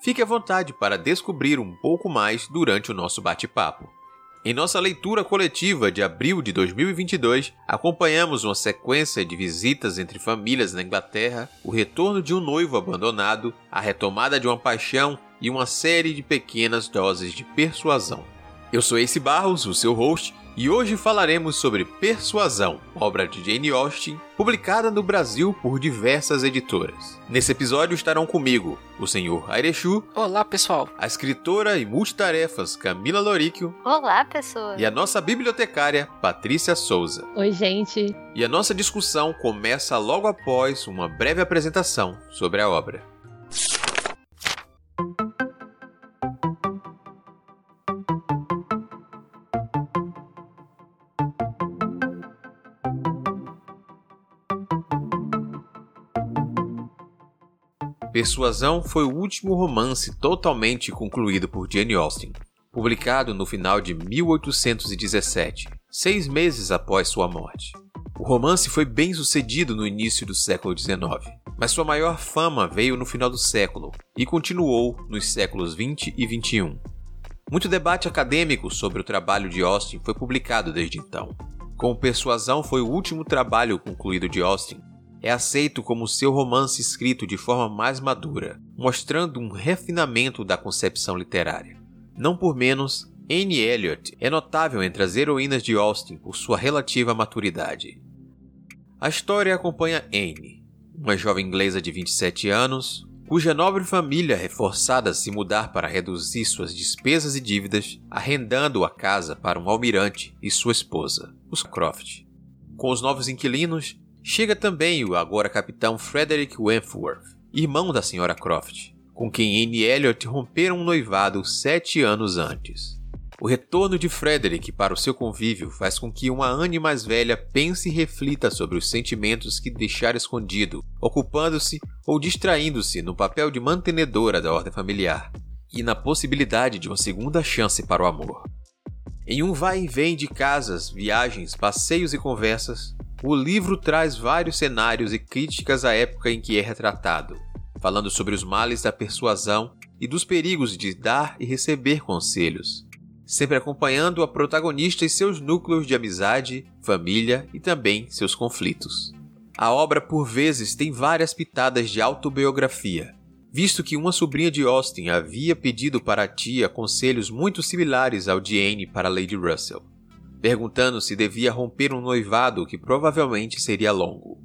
fique à vontade para descobrir um pouco mais durante o nosso bate-papo. Em nossa leitura coletiva de abril de 2022, acompanhamos uma sequência de visitas entre famílias na Inglaterra, o retorno de um noivo abandonado, a retomada de uma paixão e uma série de pequenas doses de persuasão. Eu sou Ace Barros, o seu host, e hoje falaremos sobre Persuasão, obra de Jane Austen, publicada no Brasil por diversas editoras. Nesse episódio estarão comigo o senhor Airechu. Olá, pessoal. A escritora e multitarefas Camila Loríquio. Olá, pessoal. E a nossa bibliotecária Patrícia Souza. Oi, gente. E a nossa discussão começa logo após uma breve apresentação sobre a obra. Persuasão foi o último romance totalmente concluído por Jane Austen, publicado no final de 1817, seis meses após sua morte. O romance foi bem sucedido no início do século XIX, mas sua maior fama veio no final do século e continuou nos séculos 20 e 21. Muito debate acadêmico sobre o trabalho de Austen foi publicado desde então. Como Persuasão foi o último trabalho concluído de Austen, é aceito como seu romance escrito de forma mais madura, mostrando um refinamento da concepção literária. Não por menos, Anne Elliot é notável entre as heroínas de Austen por sua relativa maturidade. A história acompanha Anne, uma jovem inglesa de 27 anos, cuja nobre família é forçada a se mudar para reduzir suas despesas e dívidas, arrendando a casa para um almirante e sua esposa, os Croft. Com os novos inquilinos, Chega também o agora capitão Frederick Wentworth, irmão da Sra. Croft, com quem Anne Elliot romperam um noivado sete anos antes. O retorno de Frederick para o seu convívio faz com que uma Anne mais velha pense e reflita sobre os sentimentos que deixara escondido, ocupando-se ou distraindo-se no papel de mantenedora da ordem familiar, e na possibilidade de uma segunda chance para o amor. Em um vai e vem de casas, viagens, passeios e conversas, o livro traz vários cenários e críticas à época em que é retratado, falando sobre os males da persuasão e dos perigos de dar e receber conselhos, sempre acompanhando a protagonista e seus núcleos de amizade, família e também seus conflitos. A obra, por vezes, tem várias pitadas de autobiografia, visto que uma sobrinha de Austin havia pedido para a tia conselhos muito similares ao de Anne para Lady Russell perguntando se devia romper um noivado que provavelmente seria longo.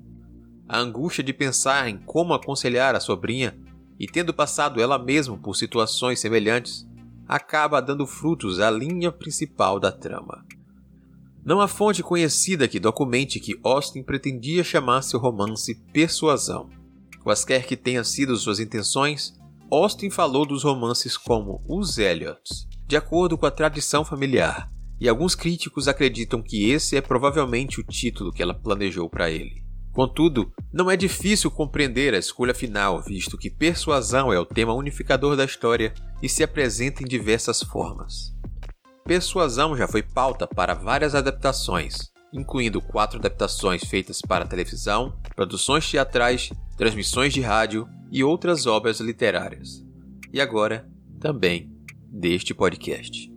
A angústia de pensar em como aconselhar a sobrinha e tendo passado ela mesma por situações semelhantes, acaba dando frutos à linha principal da trama. Não há fonte conhecida que documente que Austin pretendia chamar seu romance Persuasão. Quaisquer que tenham sido suas intenções, Austin falou dos romances como Os Elliot, de acordo com a tradição familiar, e alguns críticos acreditam que esse é provavelmente o título que ela planejou para ele. Contudo, não é difícil compreender a escolha final, visto que persuasão é o tema unificador da história e se apresenta em diversas formas. Persuasão já foi pauta para várias adaptações, incluindo quatro adaptações feitas para televisão, produções teatrais, transmissões de rádio e outras obras literárias. E agora, também deste podcast.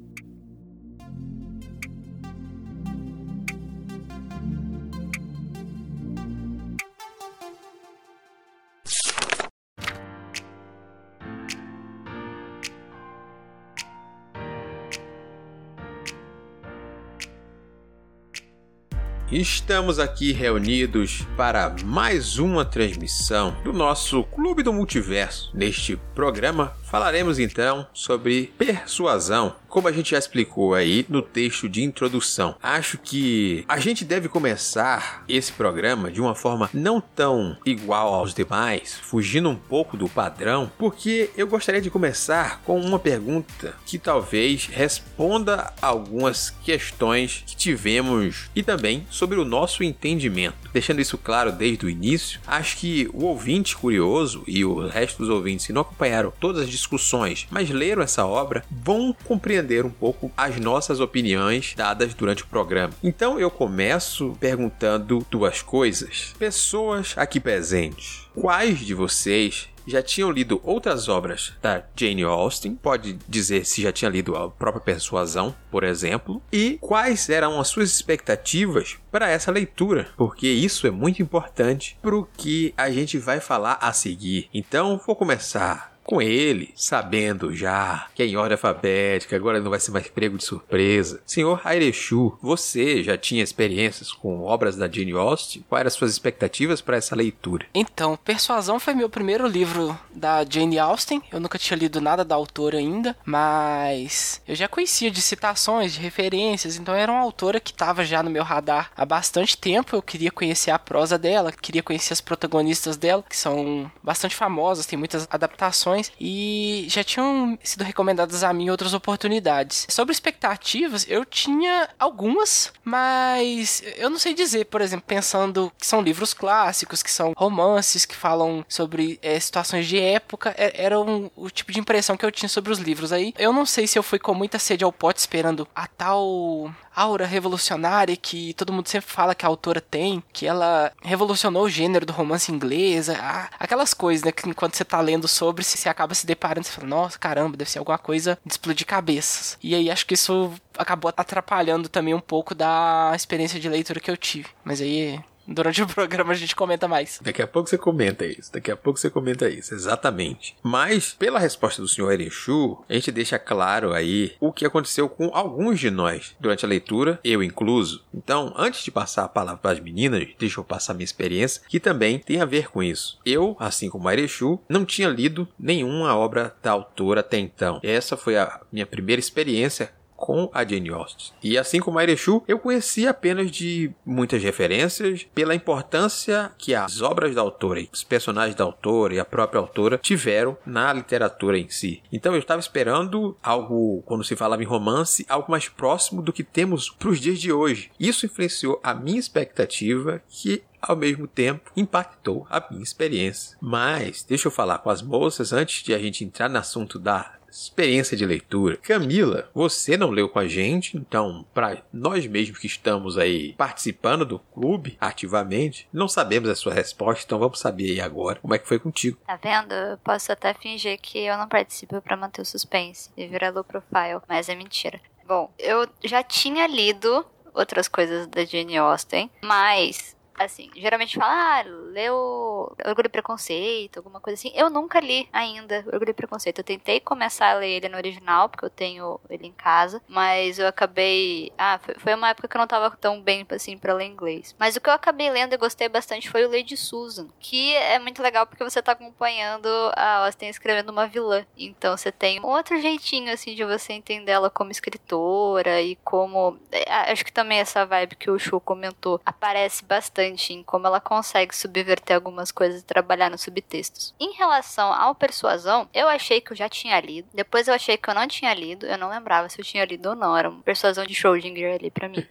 Estamos aqui reunidos para mais uma transmissão do nosso Clube do Multiverso. Neste programa Falaremos então sobre persuasão, como a gente já explicou aí no texto de introdução. Acho que a gente deve começar esse programa de uma forma não tão igual aos demais, fugindo um pouco do padrão, porque eu gostaria de começar com uma pergunta que talvez responda algumas questões que tivemos e também sobre o nosso entendimento. Deixando isso claro desde o início, acho que o ouvinte curioso e o resto dos ouvintes que não acompanharam todas as discussões, mas leram essa obra, vão compreender um pouco as nossas opiniões dadas durante o programa. Então eu começo perguntando duas coisas. Pessoas aqui presentes, quais de vocês já tinham lido outras obras da Jane Austen, pode dizer se já tinha lido a própria Persuasão, por exemplo, e quais eram as suas expectativas para essa leitura, porque isso é muito importante para o que a gente vai falar a seguir. Então, vou começar com ele, sabendo já que é em ordem alfabética, agora não vai ser mais prego de surpresa. Senhor Airechu, você já tinha experiências com obras da Jane Austen? Quais eram as suas expectativas para essa leitura? Então, Persuasão foi meu primeiro livro da Jane Austen. Eu nunca tinha lido nada da autora ainda, mas eu já conhecia de citações, de referências, então era uma autora que estava já no meu radar há bastante tempo. Eu queria conhecer a prosa dela, queria conhecer as protagonistas dela, que são bastante famosas, tem muitas adaptações e já tinham sido recomendadas a mim outras oportunidades. Sobre expectativas, eu tinha algumas, mas eu não sei dizer, por exemplo, pensando que são livros clássicos, que são romances que falam sobre é, situações de época, é, era um, o tipo de impressão que eu tinha sobre os livros aí. Eu não sei se eu fui com muita sede ao pote esperando a tal aura revolucionária que todo mundo sempre fala que a autora tem, que ela revolucionou o gênero do romance inglês, aquelas coisas, né, que quando você tá lendo sobre, você acaba se deparando, você fala, nossa, caramba, deve ser alguma coisa de explodir cabeças. E aí acho que isso acabou atrapalhando também um pouco da experiência de leitura que eu tive. Mas aí Durante o programa a gente comenta mais. Daqui a pouco você comenta isso. Daqui a pouco você comenta isso, exatamente. Mas, pela resposta do senhor Erechu, a gente deixa claro aí o que aconteceu com alguns de nós durante a leitura, eu incluso. Então, antes de passar a palavra para as meninas, deixa eu passar minha experiência, que também tem a ver com isso. Eu, assim como Erechu, não tinha lido nenhuma obra da autora até então. Essa foi a minha primeira experiência com a Jane Austen. E assim como a Erechu, eu conheci apenas de muitas referências pela importância que as obras da autora, os personagens da autora e a própria autora tiveram na literatura em si. Então eu estava esperando algo, quando se falava em romance, algo mais próximo do que temos para os dias de hoje. Isso influenciou a minha expectativa que ao mesmo tempo impactou a minha experiência. Mas deixa eu falar com as moças antes de a gente entrar no assunto da experiência de leitura. Camila, você não leu com a gente, então, para nós mesmos que estamos aí participando do clube ativamente, não sabemos a sua resposta, então vamos saber aí agora como é que foi contigo. Tá vendo? Eu posso até fingir que eu não participo para manter o suspense e virar low profile, mas é mentira. Bom, eu já tinha lido outras coisas da Jane Austen, mas assim, geralmente fala, ah, leu Orgulho e Preconceito, alguma coisa assim. Eu nunca li ainda Orgulho e Preconceito. Eu tentei começar a ler ele no original, porque eu tenho ele em casa, mas eu acabei. Ah, foi uma época que eu não tava tão bem assim pra ler inglês. Mas o que eu acabei lendo e gostei bastante foi o Lady Susan, que é muito legal porque você tá acompanhando a Austin escrevendo uma vilã. Então você tem um outro jeitinho, assim, de você entender ela como escritora e como. É, acho que também essa vibe que o Shu comentou aparece bastante bastante em como ela consegue subverter algumas coisas e trabalhar nos subtextos. Em relação ao Persuasão, eu achei que eu já tinha lido. Depois eu achei que eu não tinha lido. Eu não lembrava se eu tinha lido ou não. Era uma Persuasão de Schrödinger ali pra mim.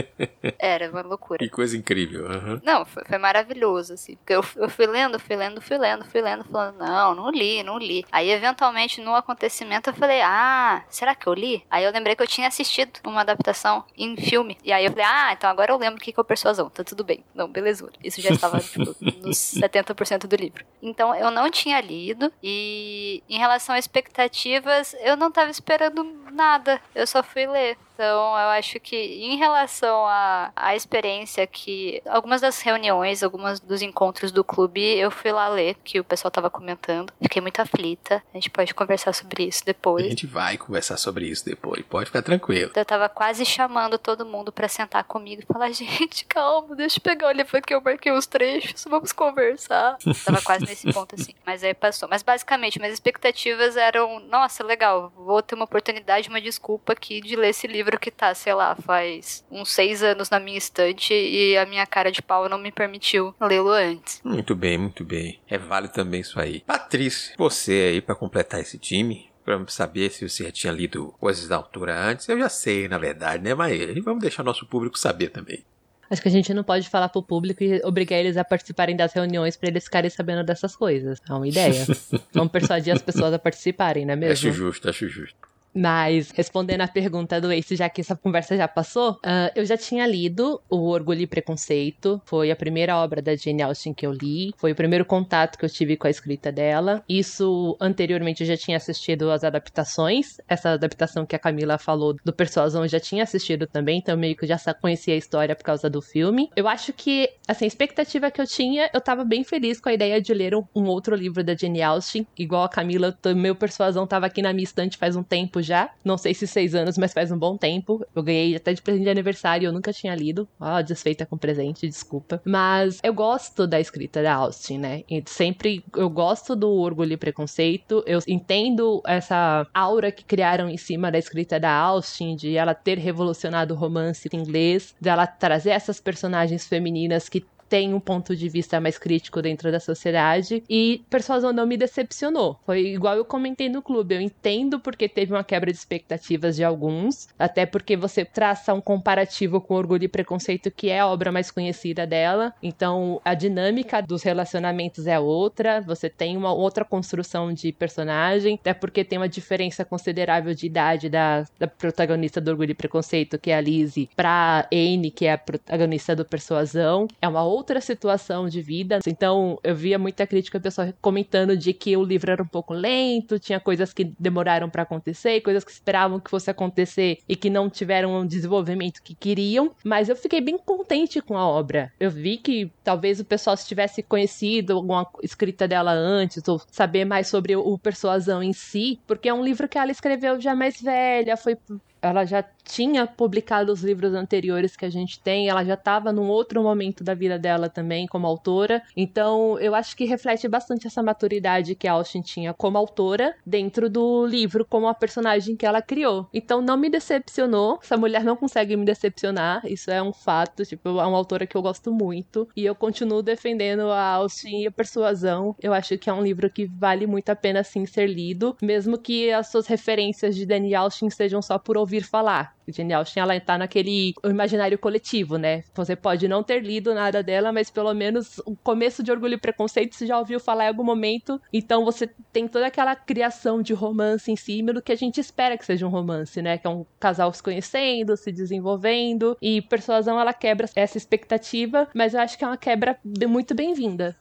Era uma loucura. Que coisa incrível. Uhum. Não, foi, foi, maravilhoso, assim. Porque eu, eu fui lendo, fui lendo, fui lendo, fui lendo, falando, não, não li, não li. Aí, eventualmente, no acontecimento, eu falei, ah, será que eu li? Aí eu lembrei que eu tinha assistido uma adaptação em filme. E aí eu falei, ah, então agora eu lembro o que é o Persuasão. Tá tudo bem. Não, belezura. Isso já estava tipo, nos 70% do livro. Então eu não tinha lido e em relação a expectativas, eu não estava esperando nada. Eu só fui ler. Então, eu acho que em relação à, à experiência que algumas das reuniões, algumas dos encontros do clube, eu fui lá ler, que o pessoal tava comentando. Fiquei muito aflita. A gente pode conversar sobre isso depois. A gente vai conversar sobre isso depois, pode ficar tranquilo. Eu tava quase chamando todo mundo para sentar comigo e falar: gente, calma, deixa eu pegar o livro aqui, eu marquei os trechos, vamos conversar. tava quase nesse ponto assim. Mas aí passou. Mas basicamente, minhas expectativas eram: nossa, legal, vou ter uma oportunidade, uma desculpa aqui de ler esse livro que tá, sei lá, faz uns seis anos na minha estante e a minha cara de pau não me permitiu lê-lo antes. Muito bem, muito bem. É válido também isso aí. Patrícia, você aí para completar esse time, para saber se você já tinha lido coisas da altura antes. Eu já sei, na verdade, né? Mas vamos deixar nosso público saber também. Acho que a gente não pode falar pro público e obrigar eles a participarem das reuniões para eles ficarem sabendo dessas coisas. É uma ideia. Vamos persuadir as pessoas a participarem, não é mesmo? Acho justo, acho justo. Mas, respondendo a pergunta do Ace, já que essa conversa já passou, uh, eu já tinha lido O Orgulho e Preconceito. Foi a primeira obra da Jane Austen que eu li. Foi o primeiro contato que eu tive com a escrita dela. Isso, anteriormente, eu já tinha assistido as adaptações. Essa adaptação que a Camila falou do Persuasão, eu já tinha assistido também. Então, meio que já conhecia a história por causa do filme. Eu acho que, assim, a expectativa que eu tinha, eu tava bem feliz com a ideia de ler um, um outro livro da Jane Austen. Igual a Camila, meu Persuasão tava aqui na minha estante faz um tempo já. Não sei se seis anos, mas faz um bom tempo. Eu ganhei até de presente de aniversário, eu nunca tinha lido. Ó, oh, desfeita com presente, desculpa. Mas eu gosto da escrita da Austin, né? E sempre eu gosto do Orgulho e Preconceito. Eu entendo essa aura que criaram em cima da escrita da Austin, de ela ter revolucionado o romance inglês, dela trazer essas personagens femininas que tem um ponto de vista mais crítico dentro da sociedade. E Persuasão não me decepcionou. Foi igual eu comentei no clube. Eu entendo porque teve uma quebra de expectativas de alguns, até porque você traça um comparativo com Orgulho e Preconceito, que é a obra mais conhecida dela. Então a dinâmica dos relacionamentos é outra. Você tem uma outra construção de personagem, até porque tem uma diferença considerável de idade da, da protagonista do Orgulho e Preconceito, que é a Lizzie, pra Anne, que é a protagonista do Persuasão. É uma outra situação de vida. Então, eu via muita crítica pessoal comentando de que o livro era um pouco lento, tinha coisas que demoraram para acontecer, coisas que esperavam que fosse acontecer e que não tiveram o desenvolvimento que queriam. Mas eu fiquei bem contente com a obra. Eu vi que talvez o pessoal se tivesse conhecido alguma escrita dela antes, ou saber mais sobre o Persuasão em si, porque é um livro que ela escreveu já mais velha, foi ela já tinha publicado os livros anteriores que a gente tem, ela já estava num outro momento da vida dela também como autora. Então, eu acho que reflete bastante essa maturidade que a Austin tinha como autora dentro do livro, como a personagem que ela criou. Então, não me decepcionou. Essa mulher não consegue me decepcionar, isso é um fato. Tipo, é uma autora que eu gosto muito e eu continuo defendendo a Austin e a Persuasão. Eu acho que é um livro que vale muito a pena sim ser lido, mesmo que as suas referências de Daniel Austin sejam só por ouvir falar. Jane Austen, ela tá naquele imaginário coletivo, né? Você pode não ter lido nada dela, mas pelo menos o começo de Orgulho e Preconceito você já ouviu falar em algum momento. Então você tem toda aquela criação de romance em cima do que a gente espera que seja um romance, né? Que é um casal se conhecendo, se desenvolvendo. E Persuasão, ela quebra essa expectativa, mas eu acho que é uma quebra muito bem-vinda.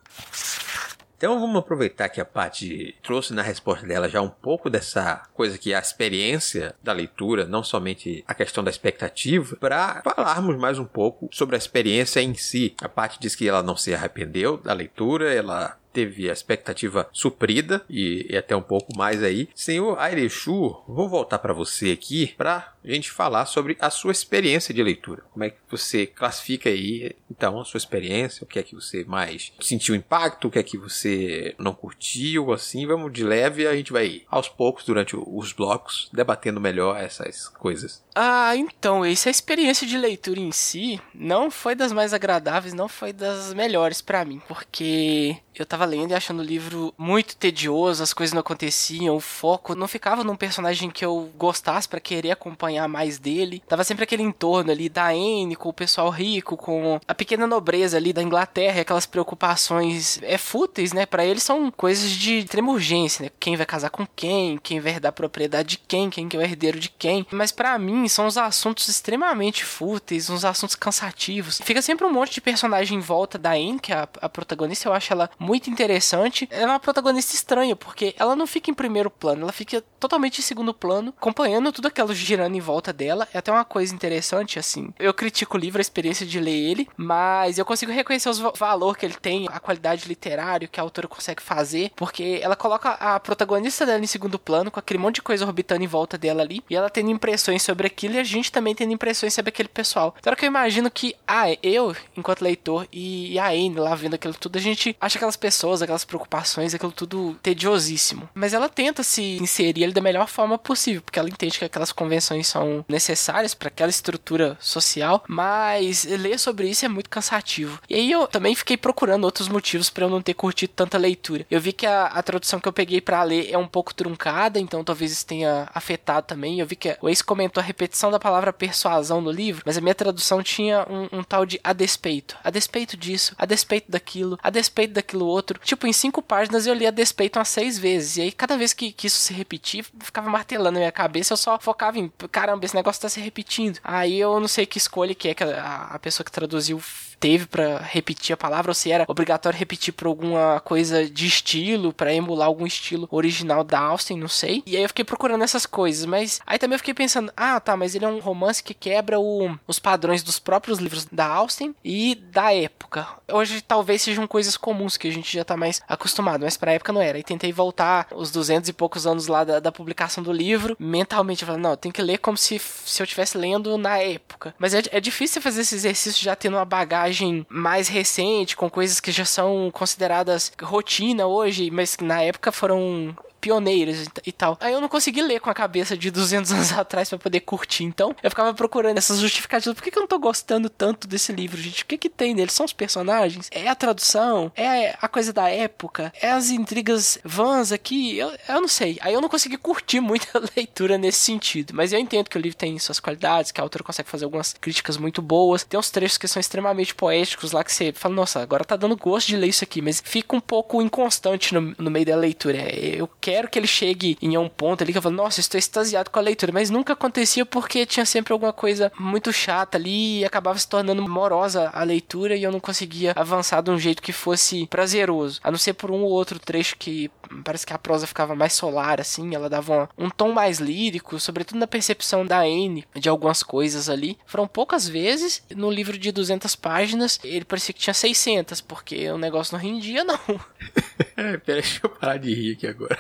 Então vamos aproveitar que a Paty trouxe na resposta dela já um pouco dessa coisa que é a experiência da leitura, não somente a questão da expectativa, para falarmos mais um pouco sobre a experiência em si. A Paty diz que ela não se arrependeu da leitura, ela teve a expectativa suprida e, e, até um pouco mais aí. Senhor Airechu, vou voltar para você aqui para a gente falar sobre a sua experiência de leitura. Como é que você classifica aí, então, a sua experiência? O que é que você mais sentiu impacto? O que é que você não curtiu? Assim, vamos de leve a gente vai aos poucos durante os blocos debatendo melhor essas coisas. Ah, então, essa experiência de leitura em si não foi das mais agradáveis, não foi das melhores para mim, porque eu tava lendo e achando o livro muito tedioso, as coisas não aconteciam, o foco não ficava num personagem que eu gostasse para querer acompanhar mais dele. Tava sempre aquele entorno ali da Anne, com o pessoal rico, com a pequena nobreza ali da Inglaterra, aquelas preocupações é fúteis, né? Para eles são coisas de extrema urgência, né? Quem vai casar com quem, quem vai herdar propriedade de quem, quem que é o herdeiro de quem. Mas para mim são uns assuntos extremamente fúteis, uns assuntos cansativos. Fica sempre um monte de personagem em volta da Anne, que é a, a protagonista, eu acho ela muito interessante. Ela é uma protagonista estranha, porque ela não fica em primeiro plano, ela fica totalmente em segundo plano, acompanhando tudo aquilo girando em volta dela. É até uma coisa interessante, assim. Eu critico o livro, a experiência de ler ele, mas eu consigo reconhecer os valor que ele tem, a qualidade literária que a autora consegue fazer, porque ela coloca a protagonista dela em segundo plano, com aquele monte de coisa orbitando em volta dela ali, e ela tendo impressões sobre aquilo, e a gente também tendo impressões sobre aquele pessoal. Então que eu imagino que, ah, eu, enquanto leitor, e a Anne lá vendo aquilo tudo, a gente acha aquelas pessoas, aquelas preocupações, aquilo tudo tediosíssimo. Mas ela tenta se inserir ele da melhor forma possível, porque ela entende que aquelas convenções são necessárias para aquela estrutura social, mas ler sobre isso é muito cansativo. E aí eu também fiquei procurando outros motivos para eu não ter curtido tanta leitura. Eu vi que a, a tradução que eu peguei para ler é um pouco truncada, então talvez isso tenha afetado também. Eu vi que o ex comentou a repetição da palavra persuasão no livro, mas a minha tradução tinha um, um tal de a despeito. A despeito disso, a despeito daquilo, a despeito daquilo outro. Tipo, em cinco páginas eu li a despeito umas seis vezes. E aí, cada vez que, que isso se repetia, ficava martelando na minha cabeça. Eu só focava em, caramba, esse negócio tá se repetindo. Aí eu não sei que escolha que é que a, a pessoa que traduziu teve para repetir a palavra ou se era obrigatório repetir por alguma coisa de estilo, para emular algum estilo original da Austin, não sei. E aí eu fiquei procurando essas coisas, mas aí também eu fiquei pensando, ah, tá, mas ele é um romance que quebra o, os padrões dos próprios livros da Austin e da época. Hoje talvez sejam coisas comuns que a gente já tá mais acostumado, mas pra época não era. E tentei voltar os duzentos e poucos anos lá da, da publicação do livro, mentalmente, falando, não, tem que ler como se, se eu estivesse lendo na época. Mas é, é difícil fazer esse exercício já tendo uma bagagem mais recente, com coisas que já são consideradas rotina hoje, mas que na época foram pioneiros e tal. Aí eu não consegui ler com a cabeça de 200 anos atrás para poder curtir. Então, eu ficava procurando essas justificativas. Por que, que eu não tô gostando tanto desse livro, gente? O que que tem nele? São os personagens? É a tradução? É a coisa da época? É as intrigas vãs aqui? Eu, eu não sei. Aí eu não consegui curtir muito a leitura nesse sentido. Mas eu entendo que o livro tem suas qualidades, que a autora consegue fazer algumas críticas muito boas. Tem uns trechos que são extremamente poéticos lá que você fala, nossa, agora tá dando gosto de ler isso aqui, mas fica um pouco inconstante no, no meio da leitura. É, eu quero quero que ele chegue em um ponto ali que eu falo, nossa, estou extasiado com a leitura, mas nunca acontecia porque tinha sempre alguma coisa muito chata ali e acabava se tornando morosa a leitura e eu não conseguia avançar de um jeito que fosse prazeroso, a não ser por um ou outro trecho que parece que a prosa ficava mais solar, assim, ela dava um, um tom mais lírico, sobretudo na percepção da Anne de algumas coisas ali. Foram poucas vezes, no livro de 200 páginas, ele parecia que tinha 600, porque o negócio não rendia, não. Peraí, deixa eu parar de rir aqui agora.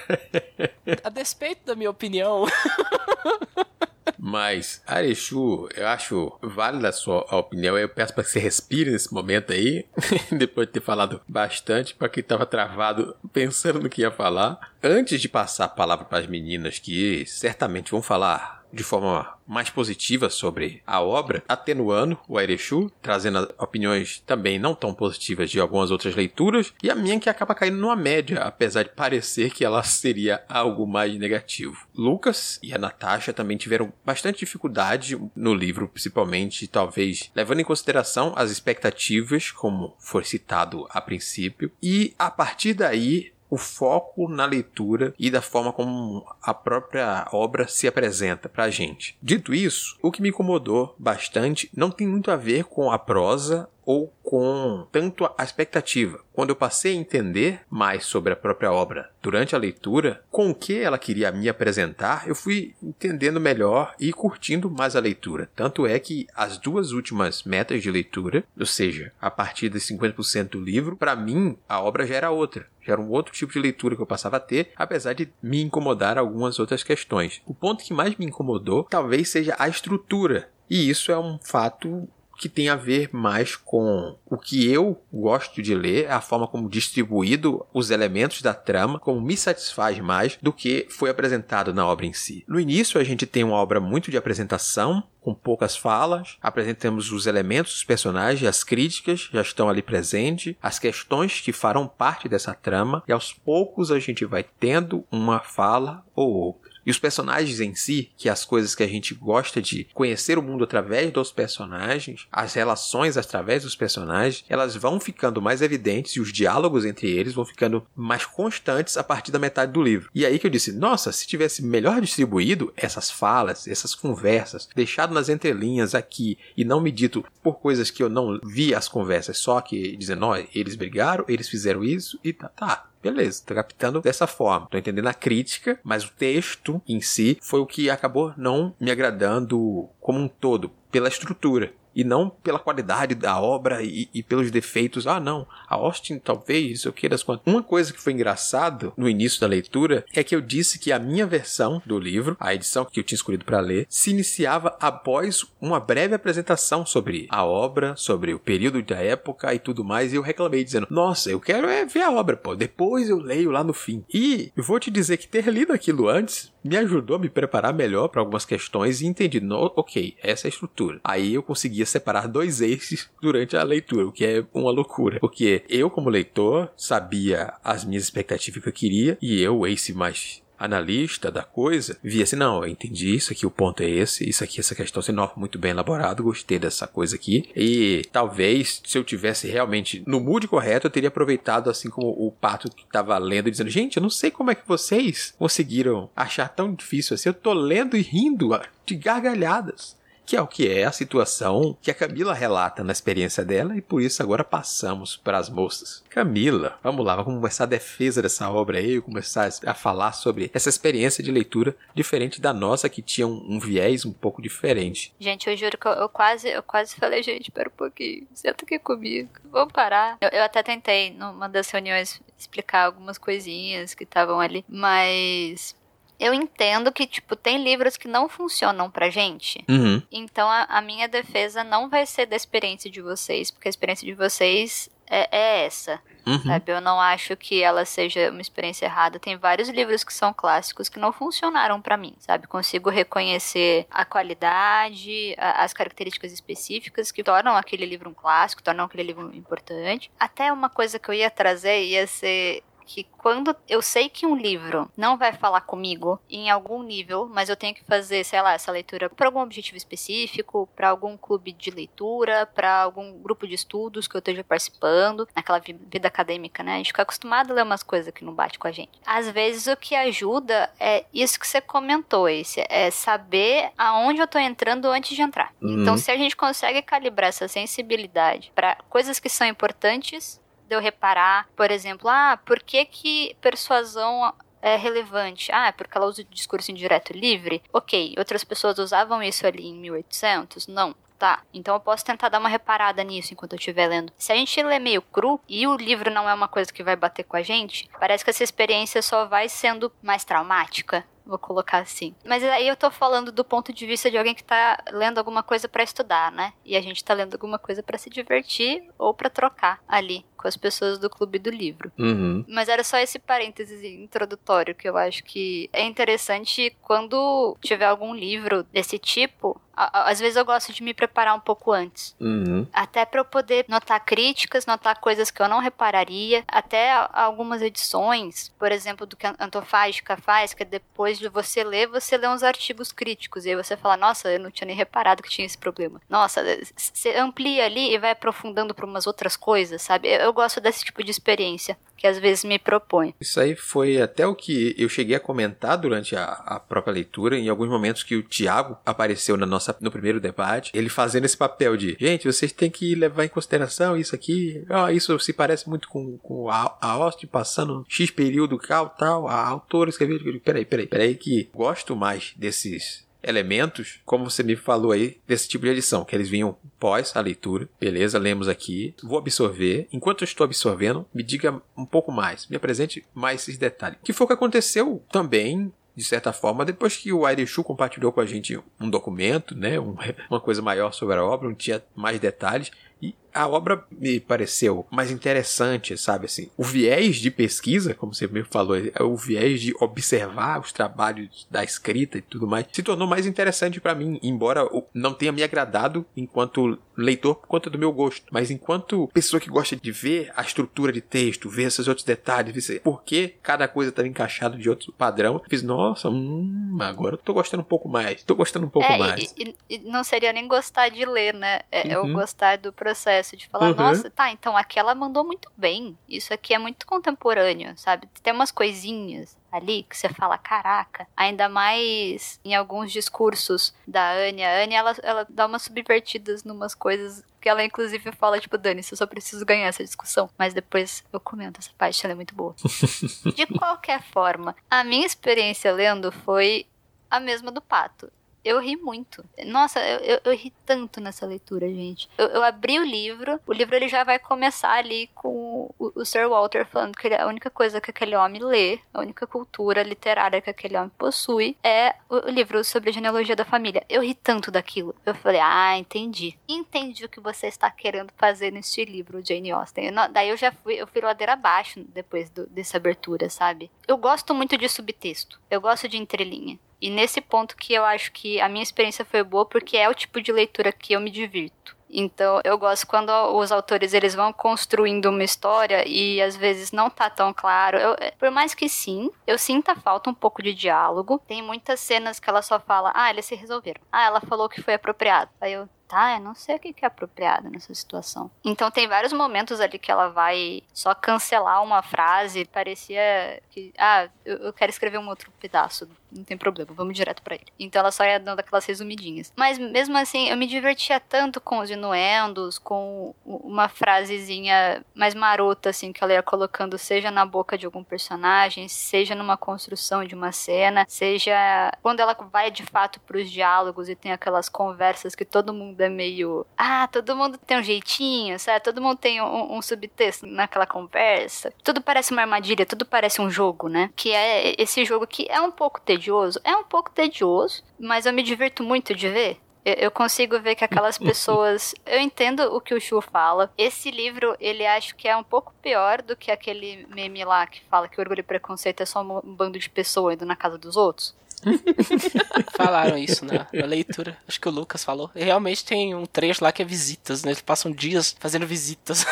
A despeito da minha opinião. Mas, Arechu, eu acho válida a sua opinião. Eu peço para que você respire nesse momento aí, depois de ter falado bastante, para quem estava travado pensando no que ia falar. Antes de passar a palavra para as meninas, que certamente vão falar de forma mais positiva sobre a obra, atenuando o Airechu, trazendo opiniões também não tão positivas de algumas outras leituras, e a minha que acaba caindo numa média, apesar de parecer que ela seria algo mais negativo. Lucas e a Natasha também tiveram bastante dificuldade no livro, principalmente, talvez levando em consideração as expectativas, como foi citado a princípio, e a partir daí o foco na leitura e da forma como a própria obra se apresenta para a gente. Dito isso, o que me incomodou bastante não tem muito a ver com a prosa ou com tanto a expectativa. Quando eu passei a entender mais sobre a própria obra durante a leitura, com o que ela queria me apresentar, eu fui entendendo melhor e curtindo mais a leitura. Tanto é que as duas últimas metas de leitura, ou seja, a partir de 50% do livro, para mim a obra já era outra. Já era um outro tipo de leitura que eu passava a ter, apesar de me incomodar algumas outras questões. O ponto que mais me incomodou talvez seja a estrutura e isso é um fato que tem a ver mais com o que eu gosto de ler, a forma como distribuído os elementos da trama, como me satisfaz mais do que foi apresentado na obra em si. No início a gente tem uma obra muito de apresentação, com poucas falas, apresentamos os elementos dos personagens, as críticas já estão ali presentes, as questões que farão parte dessa trama, e aos poucos a gente vai tendo uma fala ou outra. E os personagens em si, que é as coisas que a gente gosta de conhecer o mundo através dos personagens, as relações através dos personagens, elas vão ficando mais evidentes e os diálogos entre eles vão ficando mais constantes a partir da metade do livro. E aí que eu disse, nossa, se tivesse melhor distribuído essas falas, essas conversas, deixado nas entrelinhas aqui e não me dito por coisas que eu não vi as conversas, só que dizendo, ó, eles brigaram, eles fizeram isso e tá, tá. Beleza, tô captando dessa forma. Tô entendendo a crítica, mas o texto em si foi o que acabou não me agradando como um todo, pela estrutura e não pela qualidade da obra e, e, pelos defeitos. Ah, não, a Austin talvez, eu queira as quantas. Uma coisa que foi engraçado no início da leitura é que eu disse que a minha versão do livro, a edição que eu tinha escolhido para ler, se iniciava após uma breve apresentação sobre a obra, sobre o período da época e tudo mais, e eu reclamei dizendo: "Nossa, eu quero é ver a obra, pô, depois eu leio lá no fim". E eu vou te dizer que ter lido aquilo antes me ajudou a me preparar melhor para algumas questões e entendi, no, OK, essa é a estrutura. Aí eu consegui conseguia separar dois eixos durante a leitura, o que é uma loucura. Porque eu, como leitor, sabia as minhas expectativas que eu queria, e eu, o ace mais analista da coisa, via assim, não, eu entendi isso aqui, o ponto é esse, isso aqui, essa questão, assim, não, muito bem elaborado, gostei dessa coisa aqui. E talvez, se eu tivesse realmente no mood correto, eu teria aproveitado, assim como o Pato que estava lendo, dizendo, gente, eu não sei como é que vocês conseguiram achar tão difícil assim, eu tô lendo e rindo de gargalhadas que é o que é a situação que a Camila relata na experiência dela e por isso agora passamos para as moças. Camila, vamos lá, vamos começar a defesa dessa obra aí, começar a falar sobre essa experiência de leitura diferente da nossa que tinha um, um viés um pouco diferente. Gente, eu juro que eu, eu, quase, eu quase falei, gente, espera um pouquinho, senta aqui comigo, vamos parar. Eu, eu até tentei numa das reuniões explicar algumas coisinhas que estavam ali, mas eu entendo que, tipo, tem livros que não funcionam pra gente. Uhum. Então a, a, minha defesa não vai ser da experiência de vocês, porque a experiência de vocês é, é essa. Uhum. Sabe? Eu não acho que ela seja uma experiência errada. Tem vários livros que são clássicos que não funcionaram para mim, sabe? Consigo reconhecer a qualidade, a, as características específicas que tornam aquele livro um clássico, tornam aquele livro importante. Até uma coisa que eu ia trazer ia ser que quando eu sei que um livro não vai falar comigo em algum nível, mas eu tenho que fazer, sei lá, essa leitura para algum objetivo específico, para algum clube de leitura, para algum grupo de estudos que eu esteja participando, naquela vida acadêmica, né? A gente fica acostumado a ler umas coisas que não bate com a gente. Às vezes o que ajuda é isso que você comentou, esse é saber aonde eu tô entrando antes de entrar. Uhum. Então, se a gente consegue calibrar essa sensibilidade para coisas que são importantes de eu reparar, por exemplo, ah, por que que persuasão é relevante? Ah, é porque ela usa o discurso indireto livre? Ok, outras pessoas usavam isso ali em 1800? Não. Tá, então eu posso tentar dar uma reparada nisso enquanto eu estiver lendo. Se a gente lê meio cru e o livro não é uma coisa que vai bater com a gente, parece que essa experiência só vai sendo mais traumática. Vou colocar assim. Mas aí eu tô falando do ponto de vista de alguém que tá lendo alguma coisa para estudar, né? E a gente tá lendo alguma coisa para se divertir ou para trocar ali com as pessoas do clube do livro. Uhum. Mas era só esse parênteses introdutório que eu acho que é interessante quando tiver algum livro desse tipo. Às vezes eu gosto de me preparar um pouco antes. Uhum. Até para eu poder notar críticas, notar coisas que eu não repararia. Até algumas edições, por exemplo, do que a Antofágica faz, que é depois de você ler, você lê uns artigos críticos. E aí você fala, nossa, eu não tinha nem reparado que tinha esse problema. Nossa, você amplia ali e vai aprofundando para umas outras coisas, sabe? Eu eu gosto desse tipo de experiência que às vezes me propõe. Isso aí foi até o que eu cheguei a comentar durante a, a própria leitura, em alguns momentos que o Tiago apareceu na nossa, no primeiro debate, ele fazendo esse papel de, gente, vocês têm que levar em consideração isso aqui, oh, isso se parece muito com, com a, a Austin passando X período tal, tal, a autora escreveu, peraí, peraí, peraí, que gosto mais desses elementos, como você me falou aí, desse tipo de edição, que eles vinham pós a leitura. Beleza, lemos aqui. Vou absorver. Enquanto eu estou absorvendo, me diga um pouco mais, me apresente mais esses detalhes. Que foi o que aconteceu também de certa forma, depois que o Airechu compartilhou com a gente um documento, né, um, uma coisa maior sobre a obra, não tinha mais detalhes, e A obra me pareceu mais interessante, sabe assim. O viés de pesquisa, como você mesmo falou, é o viés de observar os trabalhos da escrita e tudo mais, se tornou mais interessante para mim, embora não tenha me agradado enquanto leitor por conta do meu gosto, mas enquanto pessoa que gosta de ver a estrutura de texto, ver esses outros detalhes, ver por que cada coisa estava encaixada de outro padrão, fiz, nossa, hum, agora eu tô gostando um pouco mais, tô gostando um pouco é, mais. E, e, não seria nem gostar de ler, né? É, uhum. eu gostar do processo, de falar, uhum. nossa, tá, então aqui ela mandou muito bem, isso aqui é muito contemporâneo, sabe? Tem umas coisinhas ali que você fala, caraca. Ainda mais em alguns discursos da Anya. A Anya, ela, ela dá umas subvertidas numas coisas que ela inclusive fala, tipo, Dani, eu só preciso ganhar essa discussão. Mas depois eu comento essa parte, ela é muito boa. De qualquer forma, a minha experiência lendo foi a mesma do Pato eu ri muito. Nossa, eu, eu, eu ri tanto nessa leitura, gente. Eu, eu, abri o livro, o livro ele já vai começar ali com o, o Sir Walter falando que a única coisa que aquele homem lê, a única cultura literária que aquele homem possui é o, o livro sobre a genealogia da família. Eu ri tanto daquilo. Eu falei, ah, entendi. Entendi o que você está querendo fazer neste livro, Jane Austen. Eu, daí eu já fui, eu fui ladeira abaixo depois do, dessa abertura, sabe? Eu gosto muito de subtexto. Eu gosto de entrelinha. E nesse ponto que eu acho que a minha experiência foi boa, porque é o tipo de leitura que eu me divirto. Então, eu gosto quando os autores eles vão construindo uma história e às vezes não tá tão claro. Eu, por mais que sim, eu sinta falta um pouco de diálogo. Tem muitas cenas que ela só fala: "Ah, eles se resolveram. Ah, ela falou que foi apropriado". Aí eu, tá, eu não sei o que é apropriado nessa situação. Então tem vários momentos ali que ela vai só cancelar uma frase, parecia que, ah, eu quero escrever um outro pedaço não tem problema, vamos direto para ele. Então ela só ia dando aquelas resumidinhas. Mas mesmo assim, eu me divertia tanto com os inuendos, com uma frasezinha mais marota, assim, que ela ia colocando, seja na boca de algum personagem, seja numa construção de uma cena, seja quando ela vai de fato pros diálogos e tem aquelas conversas que todo mundo é meio. Ah, todo mundo tem um jeitinho, sabe? Todo mundo tem um, um subtexto naquela conversa. Tudo parece uma armadilha, tudo parece um jogo, né? Que é esse jogo que é um pouco tedioso tedioso? É um pouco tedioso, mas eu me divirto muito de ver. Eu, consigo ver que aquelas pessoas. Eu entendo o que o Chu fala. Esse livro, ele acho que é um pouco pior do que aquele meme lá que fala que orgulho e preconceito é só um bando de pessoas indo na casa dos outros. Falaram isso na, na, leitura. Acho que o Lucas falou. E realmente tem um trecho lá que é visitas, né? Eles passam dias fazendo visitas.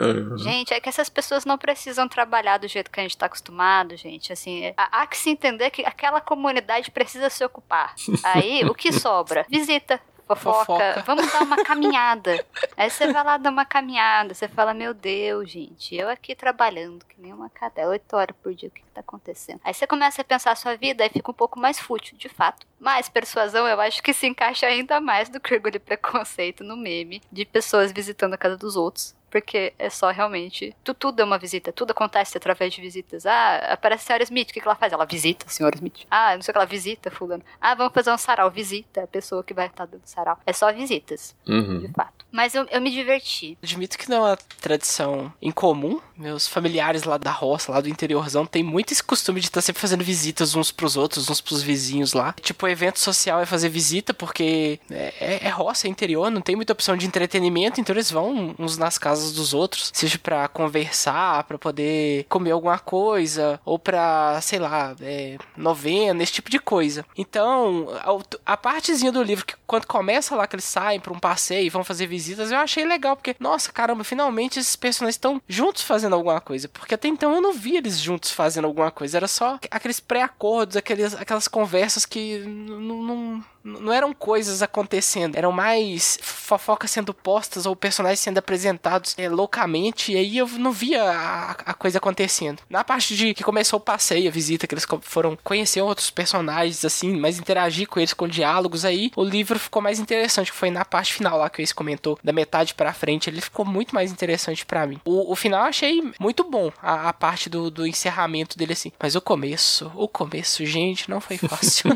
Uhum. Gente, é que essas pessoas não precisam trabalhar do jeito que a gente tá acostumado, gente. Assim, há que se entender que aquela comunidade precisa se ocupar. Aí, o que sobra? Visita fofoca, fofoca, vamos dar uma caminhada. Aí você vai lá dar uma caminhada, você fala, meu Deus, gente, eu aqui trabalhando, que nem uma cadela, oito horas por dia, o que, que tá acontecendo? Aí você começa a pensar a sua vida e fica um pouco mais fútil, de fato. Mas persuasão eu acho que se encaixa ainda mais do que orgulho e preconceito no meme de pessoas visitando a casa dos outros porque é só realmente. Tu, tudo é uma visita, tudo acontece através de visitas. Ah, aparece a senhora Smith, o que, que ela faz? Ela visita a senhora Smith. Ah, não sei o que ela visita, fulano. Ah, vamos fazer um sarau, visita a pessoa que vai estar dando sarau. É só visitas, uhum. de fato. Mas eu, eu me diverti. Admito que não é uma tradição incomum. Meus familiares lá da roça, lá do interiorzão, tem muito esse costume de estar sempre fazendo visitas uns pros outros, uns pros vizinhos lá. Tipo, o evento social é fazer visita, porque é, é, é roça, é interior, não tem muita opção de entretenimento, então eles vão uns nas casas casas dos outros, seja para conversar, para poder comer alguma coisa, ou para, sei lá, é, novena, esse tipo de coisa. Então, a, a, partezinha do livro, que quando começa lá que eles saem para um passeio e vão fazer visitas, eu achei legal, porque, nossa, caramba, finalmente esses personagens estão juntos fazendo alguma coisa, porque até então eu não vi eles juntos fazendo alguma coisa, era só aqueles pré-acordos, aquelas conversas que não não eram coisas acontecendo, eram mais fofocas sendo postas ou personagens sendo apresentados é, loucamente, e aí eu não via a, a, coisa acontecendo. Na parte de que começou o passeio, a visita, que eles foram conhecer outros personagens, assim, mais interagir com eles com diálogos, aí o livro ficou mais interessante, que foi na parte final lá que o comentou, da metade para frente, ele ficou muito mais interessante para mim. O, o, final eu achei muito bom, a, a parte do, do encerramento dele, assim, mas o começo, o começo, gente, não foi fácil.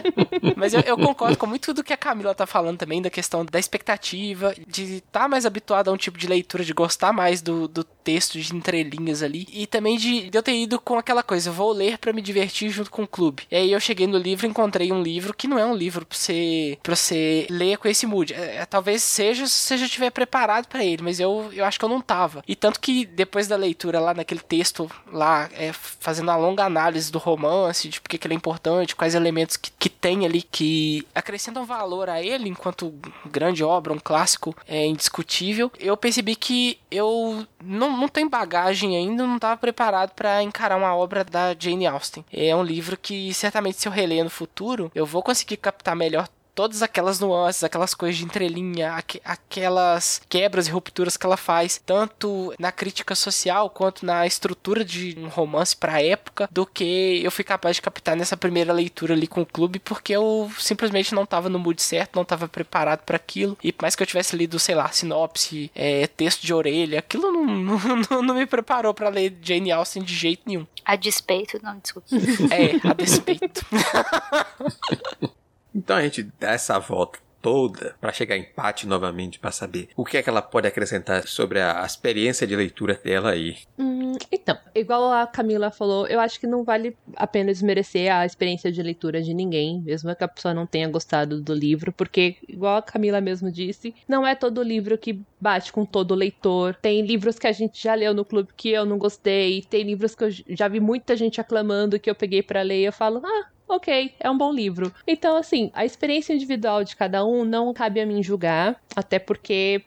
mas eu, eu concordo com muito do que a Camila tá falando também, da questão da expectativa, de estar tá mais habituado a um tipo de leitura, de gostar mais do, do texto de entrelinhas ali. E também de, de eu ter ido com aquela coisa, vou ler para me divertir junto com o clube. E aí eu cheguei no livro encontrei um livro que não é um livro pra você, pra você ler com esse mood. É, é talvez seja se você já estiver preparado para ele, mas eu, eu acho que eu não tava. E tanto que depois da leitura lá naquele texto lá, é, fazendo uma longa análise do romance, de por que ele é importante, quais elementos que, que tem ali que acrescentam valor a ele enquanto grande obra, um clássico é indiscutível, eu percebi que eu não, não tenho bagagem ainda, não estava preparado para encarar uma obra da Jane Austen. É um livro que certamente se eu reler no futuro, eu vou conseguir captar melhor todas aquelas nuances, aquelas coisas de entrelinha, aqu aquelas quebras e rupturas que ela faz, tanto na crítica social quanto na estrutura de um romance para época, do que eu fui capaz de captar nessa primeira leitura ali com o clube, porque eu simplesmente não estava no mood certo, não estava preparado para aquilo, e por mais que eu tivesse lido, sei lá, sinopse, é, texto de orelha, aquilo não, não, não me preparou para ler Jane Austen de jeito nenhum. A despeito, não, desculpa. É, a despeito. Então a gente dá essa volta toda para chegar em empate novamente para saber o que é que ela pode acrescentar sobre a, experiência de leitura dela aí. Hum, então, igual a Camila falou, eu acho que não vale a pena desmerecer a experiência de leitura de ninguém, mesmo que a pessoa não tenha gostado do livro, porque igual a Camila mesmo disse, não é todo livro que bate com todo leitor. Tem livros que a gente já leu no clube que eu não gostei, tem livros que eu já vi muita gente aclamando que eu peguei para ler e eu falo: "Ah, ok, é um bom livro. Então, assim, a experiência individual de cada um não cabe a mim julgar, até porque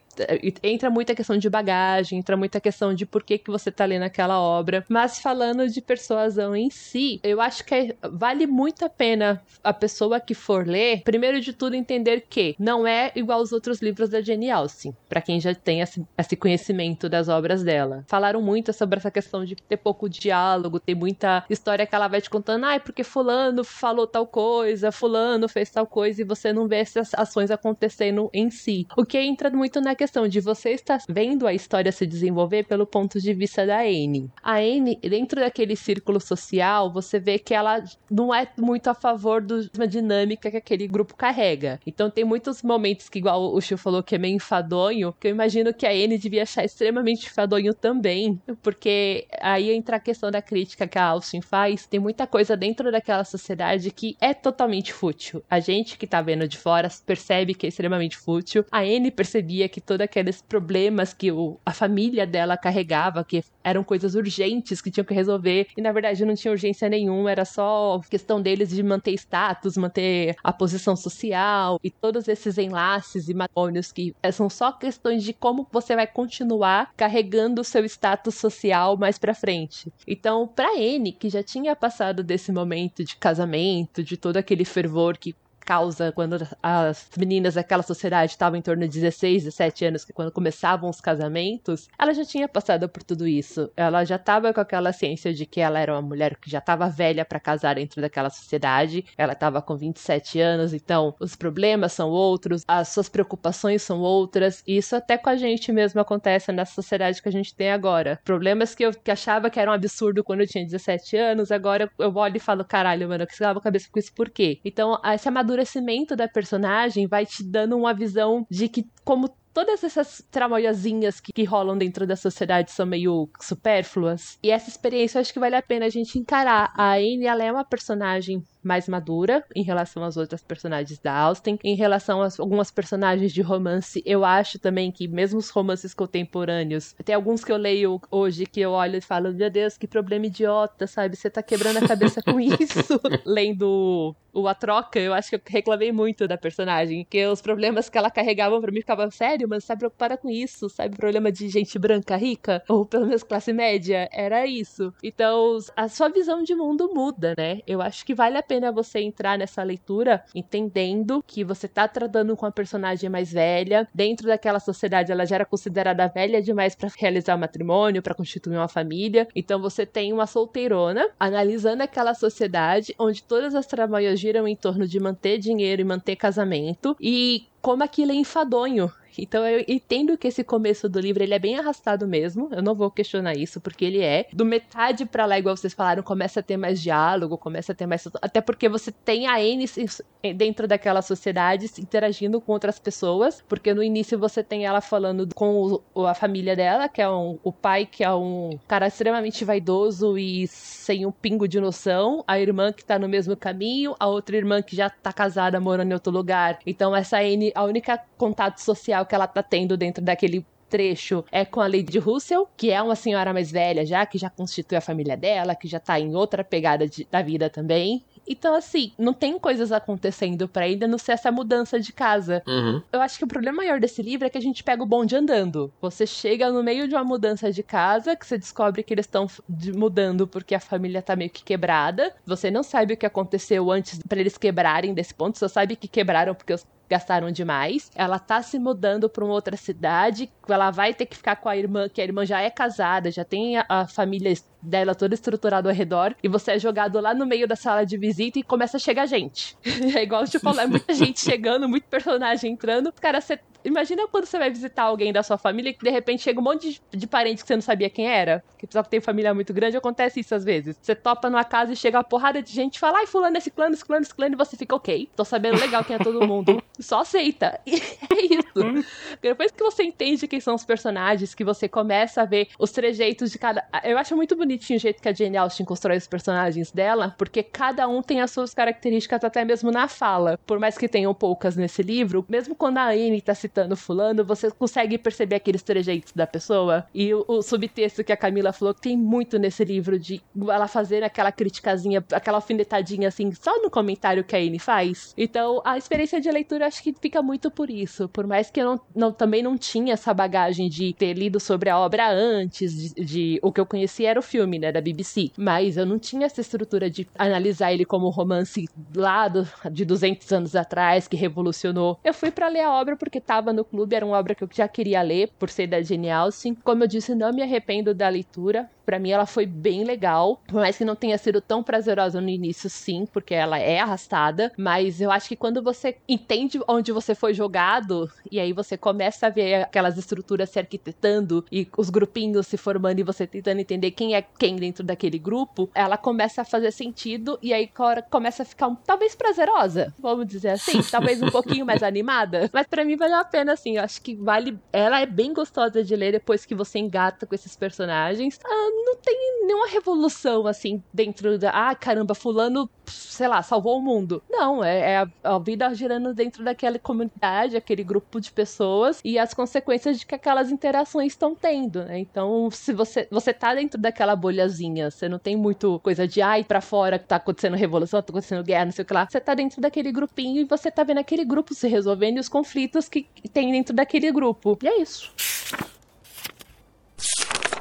entra muita questão de bagagem, entra muita questão de por que, que você tá lendo aquela obra. Mas falando de persuasão em si, eu acho que é, vale muito a pena a pessoa que for ler, primeiro de tudo, entender que não é igual aos outros livros da Jenny Austen, para quem já tem esse, esse, conhecimento das obras dela. Falaram muito sobre essa questão de ter pouco diálogo, ter muita história que ela vai te contando, ai, ah, porque fulano falou tal coisa, fulano fez tal coisa, e você não vê essas ações acontecendo em si. O que entra muito na questão de você estar vendo a história se desenvolver pelo ponto de vista da Anne. A Anne, dentro daquele círculo social, você vê que ela não é muito a favor da dinâmica que aquele grupo carrega. Então tem muitos momentos que, igual o Chiu falou, que é meio enfadonho, que eu imagino que a Anne devia achar extremamente enfadonho também, porque aí entra a questão da crítica que a Austin faz. Tem muita coisa dentro daquela sociedade que é totalmente fútil. A gente que tá vendo de fora percebe que é extremamente fútil. A Anne percebia que toda aqueles problemas que o, a família dela carregava, que eram coisas urgentes que tinham que resolver, e na verdade não tinha urgência nenhuma, era só questão deles de manter status, manter a posição social, e todos esses enlaces e matônios que são só questões de como você vai continuar carregando o seu status social mais pra frente. Então, pra N, que já tinha passado desse momento de casamento, de todo aquele fervor que causa quando as meninas daquela sociedade estavam em torno de 16, 17 anos, que quando começavam os casamentos, ela já tinha passado por tudo isso. Ela já estava com aquela ciência de que ela era uma mulher que já estava velha para casar dentro daquela sociedade. Ela estava com 27 anos, então os problemas são outros, as suas preocupações são outras. E isso até com a gente mesmo acontece nessa sociedade que a gente tem agora. Problemas que eu que achava que eram um absurdo quando eu tinha 17 anos, agora eu olho e falo, caralho, mano, eu que a cabeça com isso por quê? Então, esse amadurecimento amadurecimento da personagem vai te dando uma visão de que, como todas essas tramoiazinhas que, que, rolam dentro da sociedade são meio supérfluas. E essa experiência eu acho que vale a pena a gente encarar. A Anne, ela é uma personagem mais madura em relação às outras personagens da Austen. Em relação a algumas personagens de romance, eu acho também que, mesmo os romances contemporâneos, tem alguns que eu leio hoje que eu olho e falo: Meu Deus, que problema idiota, sabe? Você tá quebrando a cabeça com isso. Lendo o A Troca, eu acho que eu reclamei muito da personagem, que os problemas que ela carregava para mim ficavam sério, mas tá preocupada com isso, sabe? Problema de gente branca rica, ou pelo menos classe média, era isso. Então, a sua visão de mundo muda, né? Eu acho que vale a pena você entrar nessa leitura entendendo que você tá tratando com a personagem mais velha. Dentro daquela sociedade, ela já era considerada velha demais para realizar um matrimônio, para constituir uma família. Então você tem uma solteirona analisando aquela sociedade onde todas as trabalhas giram em torno de manter dinheiro e manter casamento. E como aquilo é enfadonho Então eu entendo que esse começo do livro ele é bem arrastado mesmo. Eu não vou questionar isso, porque ele é. Do metade para lá, igual vocês falaram, começa a ter mais diálogo, começa a ter mais. Até porque você tem a Anne dentro daquela sociedade interagindo com outras pessoas. Porque no início você tem ela falando com o, a família dela, que é um, o pai, que é um cara extremamente vaidoso e sem um pingo de noção. A irmã que tá no mesmo caminho, a outra irmã que já tá casada, morando em outro lugar. Então essa Anne, a única contato social que ela tá tendo dentro daquele trecho é com a Lady Russell, que é uma senhora mais velha já, que já constitui a família dela, que já tá em outra pegada de, da vida também. Então, assim, não tem coisas acontecendo para ainda não ser essa mudança de casa. Uhum. Eu acho que o problema maior desse livro é que a gente pega o bonde andando. Você chega no meio de uma mudança de casa, que você descobre que eles estão mudando porque a família tá meio que quebrada. Você não sabe o que aconteceu antes para eles quebrarem desse ponto, só sabe que quebraram porque os gastaram demais. Ela tá se mudando para uma outra cidade, ela vai ter que ficar com a irmã, que a irmã já é casada, já tem a, a família dela toda estruturada ao redor, e você é jogado lá no meio da sala de visita e começa a chegar gente. é igual falar, é muita gente chegando, muito personagem entrando. Cara, você Imagina quando você vai visitar alguém da sua família e de repente chega um monte de, de parente que você não sabia quem era. Que pessoal que tem família muito grande, acontece isso às vezes. Você topa numa casa e chega uma porrada de gente e fala, ai, fulano, esse clã, esse clã, esse clã, e você fica, ok, tô sabendo legal quem é todo mundo. Só aceita. E é isso. Depois que você entende quem são os personagens, que você começa a ver os trejeitos de cada. Eu acho muito bonitinho o jeito que a Jane Austen constrói os personagens dela, porque cada um tem as suas características, até mesmo na fala. Por mais que tenham poucas nesse livro, mesmo quando a Anne tá se citando fulano, você consegue perceber aqueles trejeitos da pessoa. E o, o, subtexto que a Camila falou que tem muito nesse livro de ela fazer aquela criticazinha, aquela alfinetadinha assim, só no comentário que a Anne faz. Então, a experiência de leitura acho que fica muito por isso. Por mais que eu não, não também não tinha essa bagagem de ter lido sobre a obra antes, de, de o que eu conhecia era o filme, né, da BBC. Mas eu não tinha essa estrutura de analisar ele como um romance lá do, de 200 anos atrás, que revolucionou. Eu fui para ler a obra porque tava no clube Clube era uma obra que eu já queria ler, por ser da Jane Austen. Como eu disse, não me arrependo da leitura. Para mim ela foi bem legal, por mais que não tenha sido tão prazerosa no início, sim, porque ela é arrastada, mas eu acho que quando você entende onde você foi jogado e aí você começa a ver aquelas estruturas se arquitetando e os grupinhos se formando e você tentando entender quem é quem dentro daquele grupo, ela começa a fazer sentido e aí começa a ficar um, talvez prazerosa, vamos dizer assim, talvez um pouquinho mais animada, mas para mim valeu a pena assim, eu acho que vale, ela é bem gostosa de ler depois que você engata com esses personagens. Ah, não tem nenhuma revolução assim dentro da. Ah, caramba, Fulano, sei lá, salvou o mundo. Não, é, é a, vida girando dentro daquela comunidade, aquele grupo de pessoas e as consequências de que aquelas interações estão tendo, né? Então, se você, você tá dentro daquela bolhazinha, você não tem muito coisa de ai pra fora que tá acontecendo revolução, tá acontecendo guerra, não sei o que lá. Você tá dentro daquele grupinho e você tá vendo aquele grupo se resolvendo e os conflitos que tem dentro daquele grupo. E é isso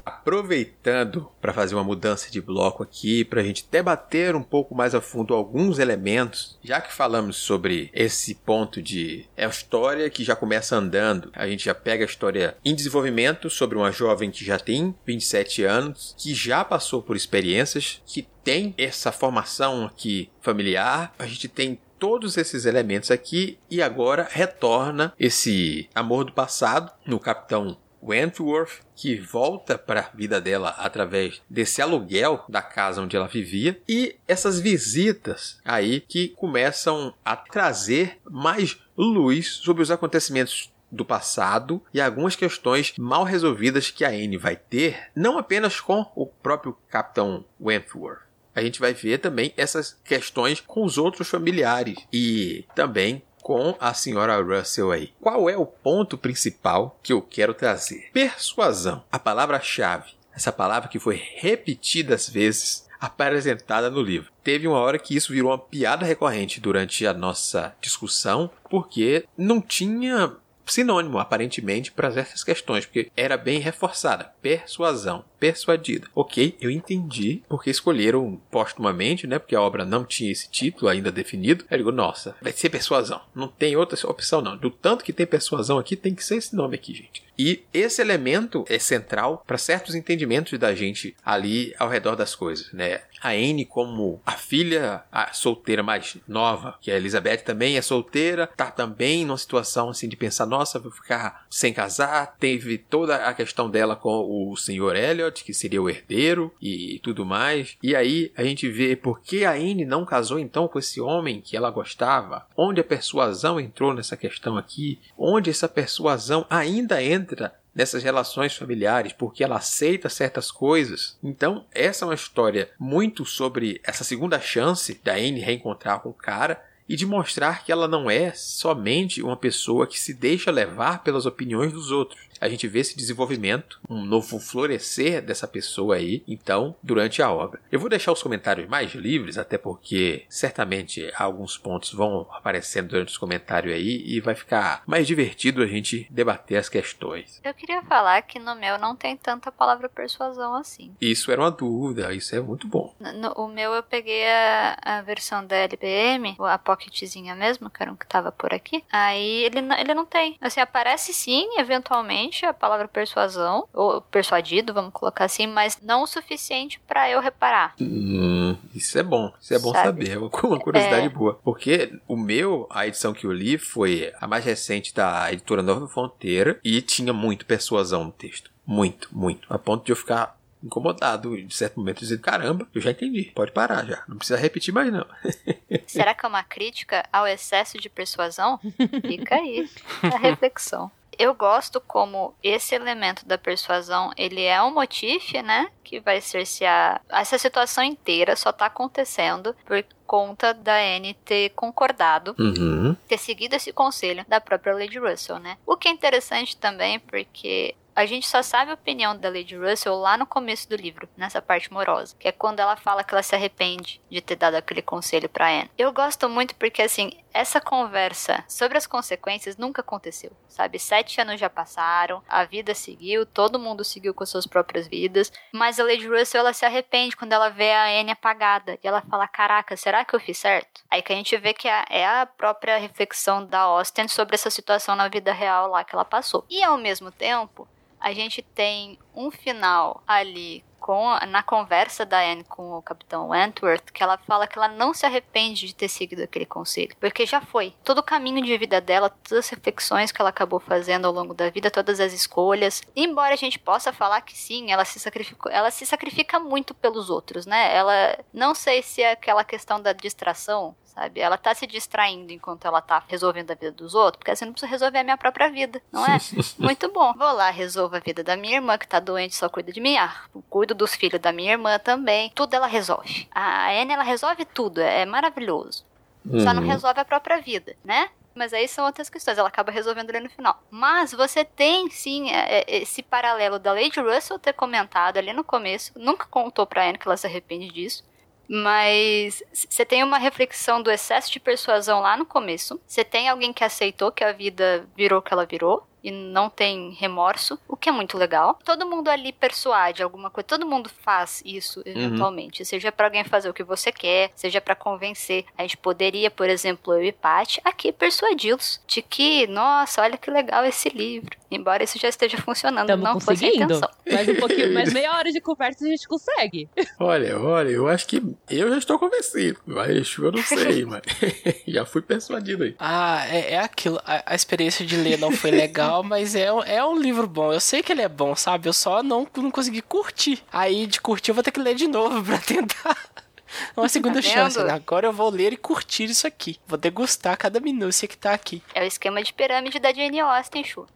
aproveitando para fazer uma mudança de bloco aqui, para a gente debater um pouco mais a fundo alguns elementos, já que falamos sobre esse ponto de é a história que já começa andando, a gente já pega a história em desenvolvimento sobre uma jovem que já tem 27 anos, que já passou por experiências, que tem essa formação aqui familiar, a gente tem todos esses elementos aqui e agora retorna esse amor do passado no Capitão Wentworth, que volta para a vida dela através desse aluguel da casa onde ela vivia, e essas visitas aí que começam a trazer mais luz sobre os acontecimentos do passado e algumas questões mal resolvidas que a Anne vai ter, não apenas com o próprio Capitão Wentworth. A gente vai ver também essas questões com os outros familiares e também com a senhora Russell aí. Qual é o ponto principal que eu quero trazer? Persuasão, a palavra-chave. Essa palavra que foi repetidas vezes apresentada no livro. Teve uma hora que isso virou uma piada recorrente durante a nossa discussão, porque não tinha sinônimo, aparentemente, para essas questões, porque era bem reforçada. Persuasão persuadida. Ok, eu entendi porque escolheram postumamente, né? Porque a obra não tinha esse título ainda definido. Eu digo, nossa, vai ser persuasão. Não tem outra opção, não. Do tanto que tem persuasão aqui, tem que ser esse nome aqui, gente. E esse elemento é central para certos entendimentos da gente ali ao redor das coisas, né? A Anne como a filha a solteira mais nova, que a Elizabeth também é solteira, tá também numa situação assim de pensar nossa, vou ficar sem casar. Teve toda a questão dela com o senhor Elliot, que seria o herdeiro e tudo mais. E aí a gente vê por que a Anne não casou então com esse homem que ela gostava. Onde a persuasão entrou nessa questão aqui. Onde essa persuasão ainda entra nessas relações familiares, porque ela aceita certas coisas. Então, essa é uma história muito sobre essa segunda chance da Anne reencontrar com o cara e de mostrar que ela não é somente uma pessoa que se deixa levar pelas opiniões dos outros a gente vê esse desenvolvimento, um novo florescer dessa pessoa aí, então, durante a obra. Eu vou deixar os comentários mais livres, até porque certamente alguns pontos vão aparecendo durante os comentários aí e vai ficar mais divertido a gente debater as questões. Eu queria falar que no meu não tem tanta palavra persuasão assim. Isso era uma dúvida, isso é muito bom. No, o meu eu peguei a, a versão da LBM, a pocketzinha mesmo, que era um que tava por aqui. Aí ele, ele não tem. Assim, aparece sim, eventualmente a palavra persuasão, ou persuadido, vamos colocar assim, mas não o suficiente para eu reparar. Hum, isso é bom, isso é bom Sabe? saber, é uma curiosidade é... boa. Porque o meu, a edição que eu li foi a mais recente da editora Nova Fronteira e tinha muito persuasão no texto. Muito, muito. A ponto de eu ficar incomodado de certo momento dizendo caramba eu já entendi pode parar já não precisa repetir mais não será que é uma crítica ao excesso de persuasão fica aí a reflexão eu gosto como esse elemento da persuasão, ele é um motif, né? Que vai cercear. Essa situação inteira só tá acontecendo por conta da Anne ter concordado, uhum. ter seguido esse conselho da própria Lady Russell, né? O que é interessante também, porque a gente só sabe a opinião da Lady Russell lá no começo do livro, nessa parte morosa, que é quando ela fala que ela se arrepende de ter dado aquele conselho para Anne. Eu gosto muito porque assim, essa conversa sobre as consequências nunca aconteceu, sabe? Sete anos já passaram, a vida seguiu, todo mundo seguiu com suas próprias vidas, mas a Lady Russell ela se arrepende quando ela vê a Anne apagada e ela fala: "Caraca, será que eu fiz certo?" Aí que a gente vê que é a própria reflexão da Austen sobre essa situação na vida real lá que ela passou. E ao mesmo tempo, a gente tem um final ali com na conversa da Anne com o Capitão Wentworth, que ela fala que ela não se arrepende de ter seguido aquele conselho, porque já foi. Todo o caminho de vida dela, todas as reflexões que ela acabou fazendo ao longo da vida, todas as escolhas. Embora a gente possa falar que sim, ela se sacrificou, ela se sacrifica muito pelos outros, né? Ela não sei se é aquela questão da distração, sabe? Ela tá se distraindo enquanto ela tá resolvendo a vida dos outros, porque assim não preciso resolver a minha própria vida, não é? Muito bom. Vou lá, resolvo a vida da minha irmã que tá doente, só cuida de mim. Ah, cuido dos filhos da minha irmã também. Tudo ela resolve. A Anne, ela resolve tudo, é maravilhoso. Uhum. Só não uhum. resolve a própria vida, né? Mas aí são outras questões, ela acaba resolvendo ali no final. Mas você tem sim é, é, esse paralelo da Lady Russell ter comentado ali no começo, nunca contou pra Anne que ela se arrepende disso. Mas você tem uma reflexão do excesso de persuasão lá no começo. Você tem alguém que aceitou que a vida virou o que ela virou e não tem remorso, o que é muito legal. Todo mundo ali persuade alguma coisa, todo mundo faz isso uhum. eventualmente, uhum. seja para alguém fazer o que você quer, seja para convencer. A gente poderia, por exemplo, eu e Paty, aqui persuadi-los de que, nossa, olha que legal esse livro. Embora isso já esteja funcionando, Tamo não fosse a intenção. Mais um pouquinho, mais meia hora de conversa a gente consegue. Olha, olha, eu acho que eu já estou convencido, mas eu não sei, mas já fui persuadido aí. Ah, é, é aquilo, a, a experiência de ler não foi legal legal, mas é, é um livro bom. Eu sei que ele é bom, sabe? Eu só não, não consegui curtir. Aí de curtir eu vou ter que ler de novo pra tentar. Uma segunda tá chance. Né? Agora eu vou ler e curtir isso aqui. Vou degustar cada minúcia que tá aqui. É o esquema de pirâmide da Jane Austen, Chu.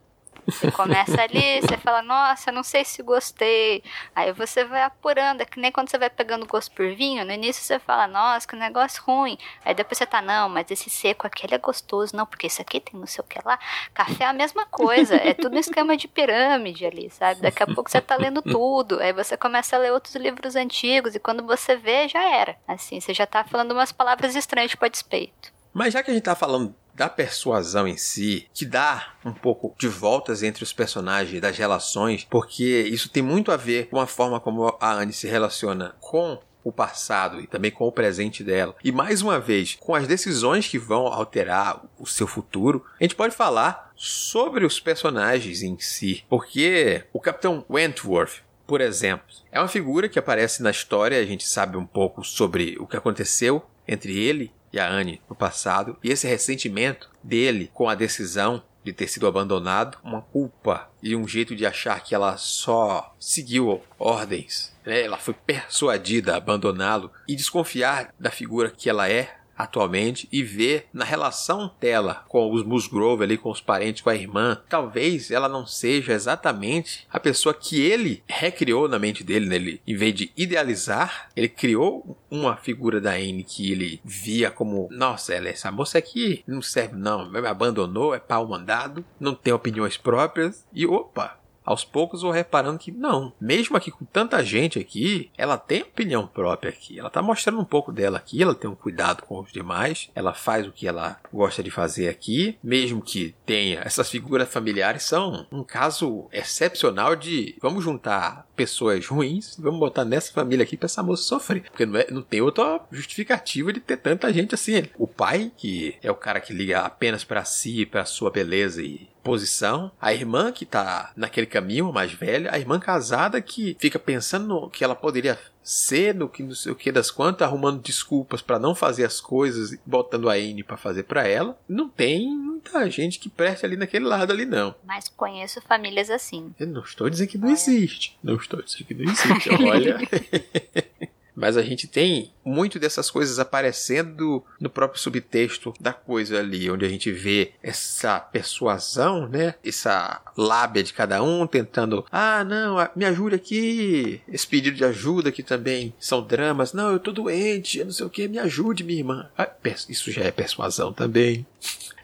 Você começa ali, você fala, nossa, não sei se gostei. Aí você vai apurando, é que nem quando você vai pegando gosto por vinho, no início você fala, nossa, que negócio ruim. Aí depois você tá, não, mas esse seco aqui é gostoso, não, porque esse aqui tem não sei o que lá. Café é a mesma coisa, é tudo um esquema de pirâmide ali, sabe? Daqui a pouco você tá lendo tudo, aí você começa a ler outros livros antigos e quando você vê, já era. Assim, você já tá falando umas palavras estranhas para despeito. Mas já que a gente tá falando da persuasão em si, que dá um pouco de voltas entre os personagens, das relações, porque isso tem muito a ver com a forma como a Anne se relaciona com o passado e também com o presente dela. E mais uma vez, com as decisões que vão alterar o seu futuro, a gente pode falar sobre os personagens em si, porque o Capitão Wentworth por exemplo, é uma figura que aparece na história, a gente sabe um pouco sobre o que aconteceu entre ele e a Anne no passado, e esse ressentimento dele com a decisão de ter sido abandonado, uma culpa e um jeito de achar que ela só seguiu ordens. Né? Ela foi persuadida a abandoná-lo e desconfiar da figura que ela é atualmente e ver na relação dela com os Musgrove ali, com os parentes, com a irmã, talvez ela não seja exatamente a pessoa que ele recriou na mente dele, né? Ele, em vez de idealizar, ele criou uma figura da Anne que ele via como, nossa, ela, essa moça aqui não serve não, me abandonou, é pau mandado, não tem opiniões próprias e opa, aos poucos vou reparando que não, mesmo aqui com tanta gente aqui, ela tem opinião própria aqui. Ela tá mostrando um pouco dela aqui, ela tem um cuidado com os demais, ela faz o que ela gosta de fazer aqui, mesmo que tenha essas figuras familiares são um caso excepcional de vamos juntar pessoas ruins, vamos botar nessa família aqui para essa moça sofrer, porque não, é, não tem outra justificativa de ter tanta gente assim. O pai, que é o cara que liga apenas para si, para sua beleza e posição, a irmã que tá naquele caminho, mais velha, a irmã casada que fica pensando no que ela poderia ser, no que não sei o que das quantas, arrumando desculpas para não fazer as coisas, botando a Anne para fazer para ela. Não tem muita gente que preste ali naquele lado ali não. Mas conheço famílias assim. Eu não estou dizendo que não existe. Não estou dizendo que não existe. Olha. Mas a gente tem muito dessas coisas aparecendo no próprio subtexto da coisa ali, onde a gente vê essa persuasão, né? Essa lábia de cada um tentando, ah, não, me ajude aqui. Esse pedido de ajuda que também são dramas. Não, eu tô doente, eu não sei o que, me ajude, minha irmã. Ah, isso já é persuasão também.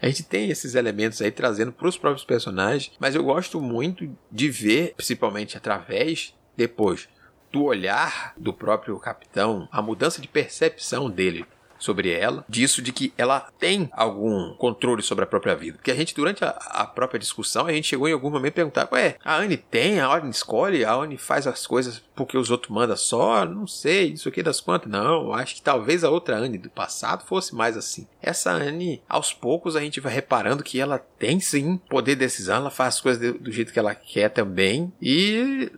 A gente tem esses elementos aí trazendo para os próprios personagens, mas eu gosto muito de ver, principalmente através depois do olhar do próprio capitão, a mudança de percepção dele sobre ela, disso de que ela tem algum controle sobre a própria vida. Porque a gente, durante a, a própria discussão, a gente chegou em algum momento a perguntar: ué, a Anne tem, a Anne escolhe, a Anne faz as coisas porque os outros mandam só? Não sei, isso aqui das quantas. Não, acho que talvez a outra Anne do passado fosse mais assim. Essa Anne, aos poucos, a gente vai reparando que ela tem sim poder de decisão, ela faz as coisas do, do jeito que ela quer também. E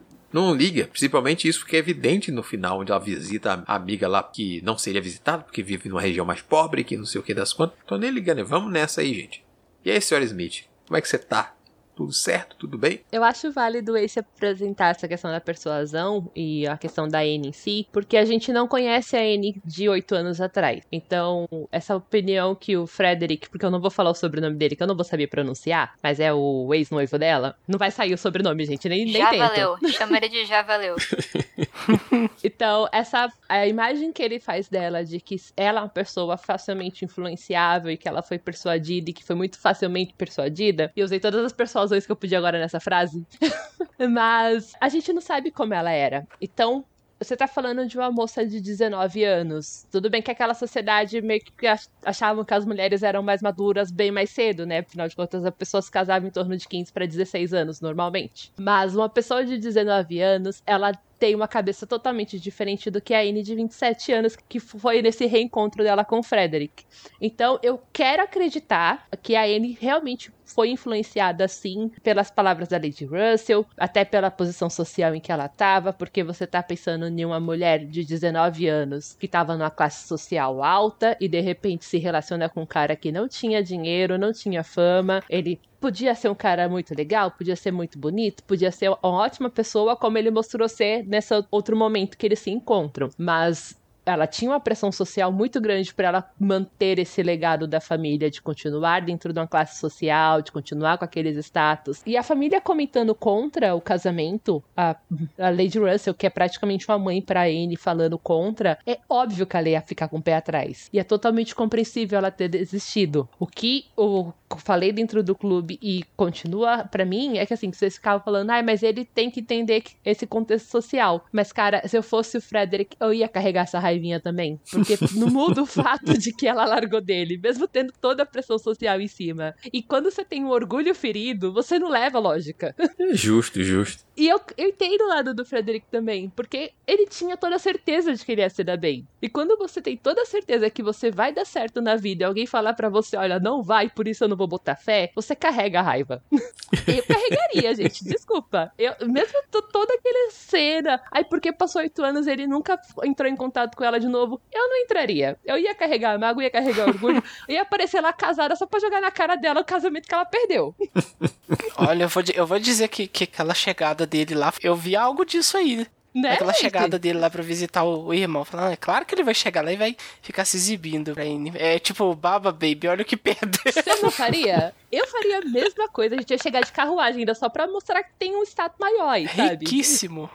não liga. Principalmente isso que é evidente no final, onde ela visita a amiga lá que não seria visitada, porque vive numa região mais pobre, que não sei o que das quantas. Tô nem ligando, vamos nessa aí, gente. E aí, senhora Smith, como é que você tá? Tudo certo? Tudo bem? Eu acho válido esse apresentar essa questão da persuasão e a questão da Anne em si, porque a gente não conhece a Anne de oito anos atrás. Então, essa opinião que o Frederick, porque eu não vou falar o sobrenome dele, que eu não vou saber pronunciar, mas é o ex-noivo dela, não vai sair o sobrenome, gente, nem, nem Já tento. valeu. Chama ele de já valeu. Então, essa a imagem que ele faz dela de que ela é uma pessoa facilmente influenciável e que ela foi persuadida e que foi muito facilmente persuadida, e eu usei todas as persuasões que eu podia agora nessa frase. Mas a gente não sabe como ela era. Então, você tá falando de uma moça de 19 anos. Tudo bem que aquela sociedade meio que achavam que as mulheres eram mais maduras bem mais cedo, né? Afinal de contas, as pessoas casavam em torno de 15 para 16 anos normalmente. Mas uma pessoa de 19 anos, ela tem uma cabeça totalmente diferente do que a Anne de 27 anos, que foi nesse reencontro dela com o Frederick. Então, eu quero acreditar que a Anne realmente foi influenciada, sim, pelas palavras da Lady Russell, até pela posição social em que ela estava, porque você está pensando em uma mulher de 19 anos que estava numa classe social alta e de repente se relaciona com um cara que não tinha dinheiro, não tinha fama, ele podia ser um cara muito legal, podia ser muito bonito, podia ser uma ótima pessoa, como ele mostrou ser nesse outro momento que eles se encontram. Mas ela tinha uma pressão social muito grande para ela manter esse legado da família, de continuar dentro de uma classe social, de continuar com aqueles status. E a família comentando contra o casamento, a, a Lady Russell, que é praticamente uma mãe para Anne, falando contra, é óbvio que ela ia ficar com o pé atrás. E é totalmente compreensível ela ter desistido. O que eu falei dentro do clube e continua para mim é que assim, vocês ficavam falando, ai, ah, mas ele tem que entender esse contexto social. Mas, cara, se eu fosse o Frederick, eu ia carregar essa raivinha também. Porque não muda o fato de que ela largou dele, mesmo tendo toda a pressão social em cima. E quando você tem um orgulho ferido, você não leva lógica. Justo, justo. E eu, eu entendo o lado do Frederick também, porque ele tinha toda a certeza de que ele ia se dar bem. E quando você tem toda a certeza que você vai dar certo na vida e alguém falar para você, olha, não vai, por isso eu não vou vou botar fé, você carrega a raiva. eu carregaria, gente, desculpa. Eu, mesmo toda aquela cena, aí porque passou oito anos ele nunca entrou em contato com ela de novo, eu não entraria. Eu ia carregar a mágoa, ia carregar orgulho, ia aparecer lá casada só pra jogar na cara dela o casamento que ela perdeu. Olha, eu vou, eu vou dizer que, que aquela chegada dele lá, eu vi algo disso aí. Né, Aquela gente? chegada dele lá pra visitar o, o, irmão. Falando, é claro que ele vai chegar lá e vai ficar se exibindo pra ele. É tipo, Baba Baby, olha o que perde. Você não faria? Eu faria a mesma coisa. A gente ia chegar de carruagem ainda só pra mostrar que tem um status maior, sabe? Riquíssimo.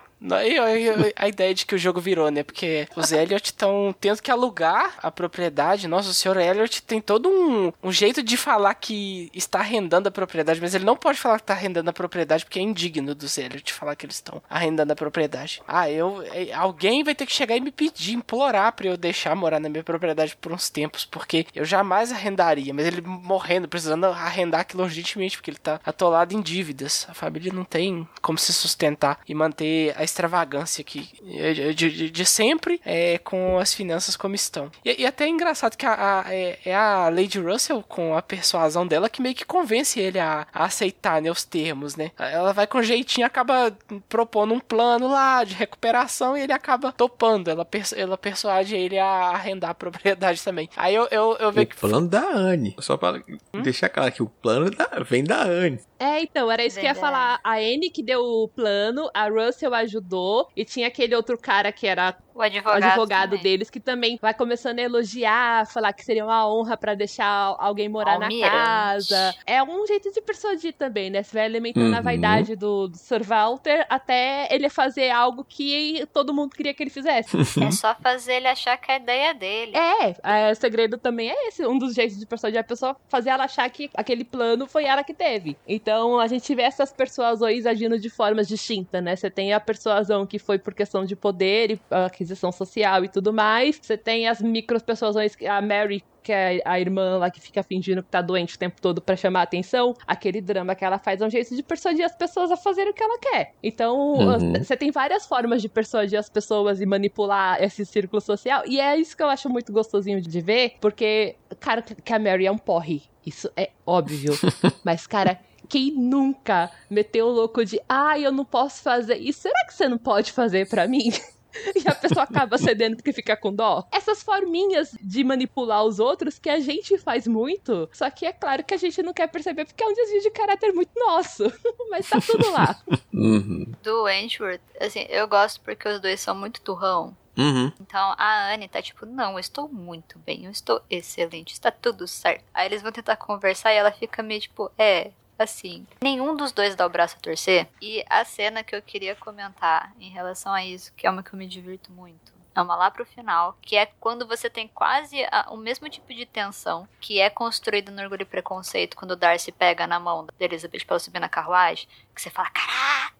A ideia de que o jogo virou, né? Porque os Elliot estão tendo que alugar a propriedade. Nossa, o senhor Elliot tem todo um, um jeito de falar que está arrendando a propriedade, mas ele não pode falar que está arrendando a propriedade porque é indigno dos Elliot falar que eles estão arrendando a propriedade. Ah, eu. É, alguém vai ter que chegar e me pedir, implorar para eu deixar morar na minha propriedade por uns tempos, porque eu jamais arrendaria. Mas ele morrendo, precisando arrendar aquilo urgentemente, porque ele está atolado em dívidas. A família não tem como se sustentar e manter a extravagância aqui de, de, de sempre é, com as finanças como estão. E, e até é engraçado que a, a, é, é, a Lady Russell, com a persuasão dela, que meio que convence ele a, a aceitar né, os termos, né? Ela vai com jeitinho acaba propondo um plano lá de recuperação e ele acaba topando. Ela, persu ela persuade ele a arrendar a propriedade também. Aí eu, eu, eu vejo que. O plano da Anne. Só pra hum? deixar claro que o plano da, vem da Anne. É, então, era isso Verdade. que eu ia falar. A Anne que deu o plano, a Russell e tinha aquele outro cara que era o advogado, advogado deles, que também vai começando a elogiar, falar que seria uma honra para deixar alguém morar Almirante. na casa. É um jeito de persuadir também, né? Você vai alimentando uhum. a vaidade do, do Sir Walter até ele fazer algo que todo mundo queria que ele fizesse. é só fazer ele achar que a ideia é dele. É, é, o segredo também é esse. Um dos jeitos de persuadir a pessoa fazer ela achar que aquele plano foi ela que teve. Então a gente vê essas persuasões agindo de formas distintas, né? Você tem a persuasão que foi por questão de poder e aquisição social e tudo mais. Você tem as micro persuasões, a Mary que é a irmã lá que fica fingindo que tá doente o tempo todo para chamar a atenção, aquele drama que ela faz é um jeito de persuadir as pessoas a fazerem o que ela quer. Então, uhum. você tem várias formas de persuadir as pessoas e manipular esse círculo social, e é isso que eu acho muito gostosinho de ver, porque, cara, que a Mary é um porre. Isso é óbvio. Mas, cara, quem nunca meteu o louco de, ah, eu não posso fazer isso? Será que você não pode fazer para mim? e a pessoa acaba cedendo porque fica com dó. Essas forminhas de manipular os outros que a gente faz muito, só que é claro que a gente não quer perceber porque é um desvio de caráter muito nosso. Mas tá tudo lá. Uhum. Do Wentworth, assim, eu gosto porque os dois são muito turrão. Uhum. Então a Anne tá tipo, não, eu estou muito bem, eu estou excelente, está tudo certo. Aí eles vão tentar conversar e ela fica meio tipo, é, assim, nenhum dos dois dá o braço a torcer. E a cena que eu queria comentar em relação a isso, que é uma que eu me divirto muito, é uma lá pro final, que é quando você tem quase a, o mesmo tipo de tensão que é construído no Orgulho e Preconceito, quando o Darcy pega na mão da Elizabeth pra ela subir na carruagem, que você fala, caraca!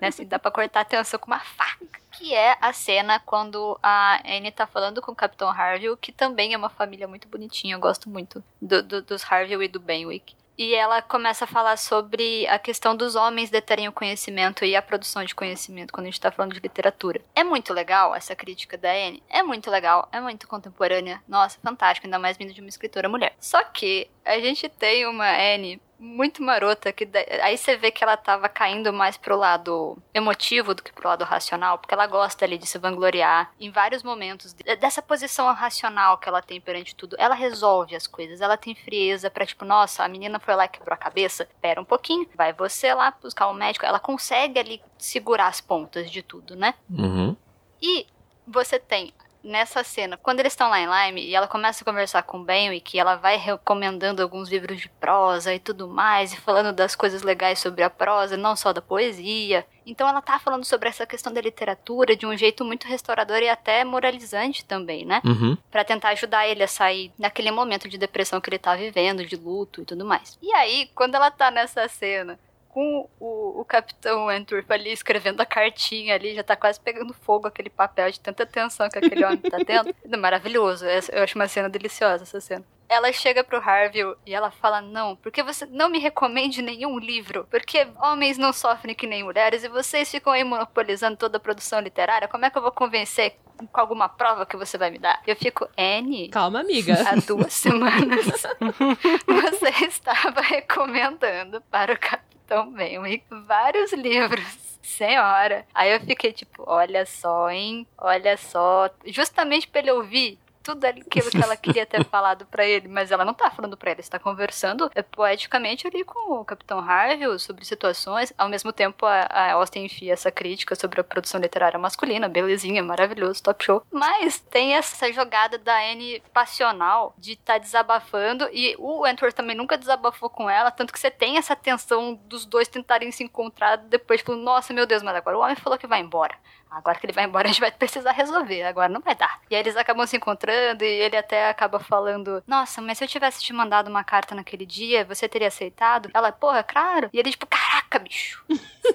né, assim, dá pra cortar a tensão com uma faca. Que é a cena quando a Anne tá falando com o Capitão Harville, que também é uma família muito bonitinha, eu gosto muito do, do, dos Harville e do Benwick e ela começa a falar sobre a questão dos homens deterem o conhecimento e a produção de conhecimento quando a gente está falando de literatura. É muito legal essa crítica da Anne, é muito legal, é muito contemporânea, nossa, fantástico, ainda mais vindo de uma escritora mulher. Só que a gente tem uma Anne muito marota, que aí você vê que ela tava caindo mais pro lado emotivo do que pro lado racional, porque ela gosta ali de se vangloriar em vários momentos dessa posição racional que ela tem perante tudo. Ela resolve as coisas, ela tem frieza para tipo, nossa, a menina foi lá e quebrou a cabeça, pera um pouquinho, vai você lá buscar o um médico, ela consegue ali segurar as pontas de tudo, né? Uhum. E você tem nessa cena, quando eles estão lá em Lyme e ela começa a conversar com o Benwick, ela vai recomendando alguns livros de prosa e tudo mais, e falando das coisas legais sobre a prosa, não só da poesia. Então ela tá falando sobre essa questão da literatura de um jeito muito restaurador e até moralizante também, né? Uhum. Para tentar ajudar ele a sair daquele momento de depressão que ele tá vivendo, de luto e tudo mais. E aí, quando ela tá nessa cena com o, o Capitão Wentworth ali escrevendo a cartinha ali, já tá quase pegando fogo aquele papel de tanta tensão que aquele homem tá tendo. Maravilhoso. Eu acho uma cena deliciosa essa cena. ela chega pro Harvey e ela fala: Não, porque você não me recomende nenhum livro, porque homens não sofrem que nem mulheres e vocês ficam aí monopolizando toda a produção literária. Como é que eu vou convencer com alguma prova que você vai me dar? Eu fico, N. Calma, amiga. Há duas semanas você estava recomendando para o Capitão Benwick vários livros senhora. Aí eu fiquei tipo, olha só, hein? Olha só. Justamente pra ele ouvir tudo aquilo que ela queria ter falado para ele, mas ela não tá falando para ele, está conversando é, poeticamente ali com o Capitão Harvey sobre situações. Ao mesmo tempo, a, a Austin enfia essa crítica sobre a produção literária masculina, belezinha, maravilhoso, top show. Mas tem essa jogada da Anne passional de estar tá desabafando e o Antwer também nunca desabafou com ela, tanto que você tem essa tensão dos dois tentarem se encontrar depois, tipo, nossa, meu Deus, mas agora o homem falou que vai embora. Agora que ele vai embora, a gente vai precisar resolver. Agora não vai dar. E aí eles acabam se encontrando e ele até acaba falando: Nossa, mas se eu tivesse te mandado uma carta naquele dia, você teria aceitado? Ela, porra, claro. E ele, tipo, caraca, bicho.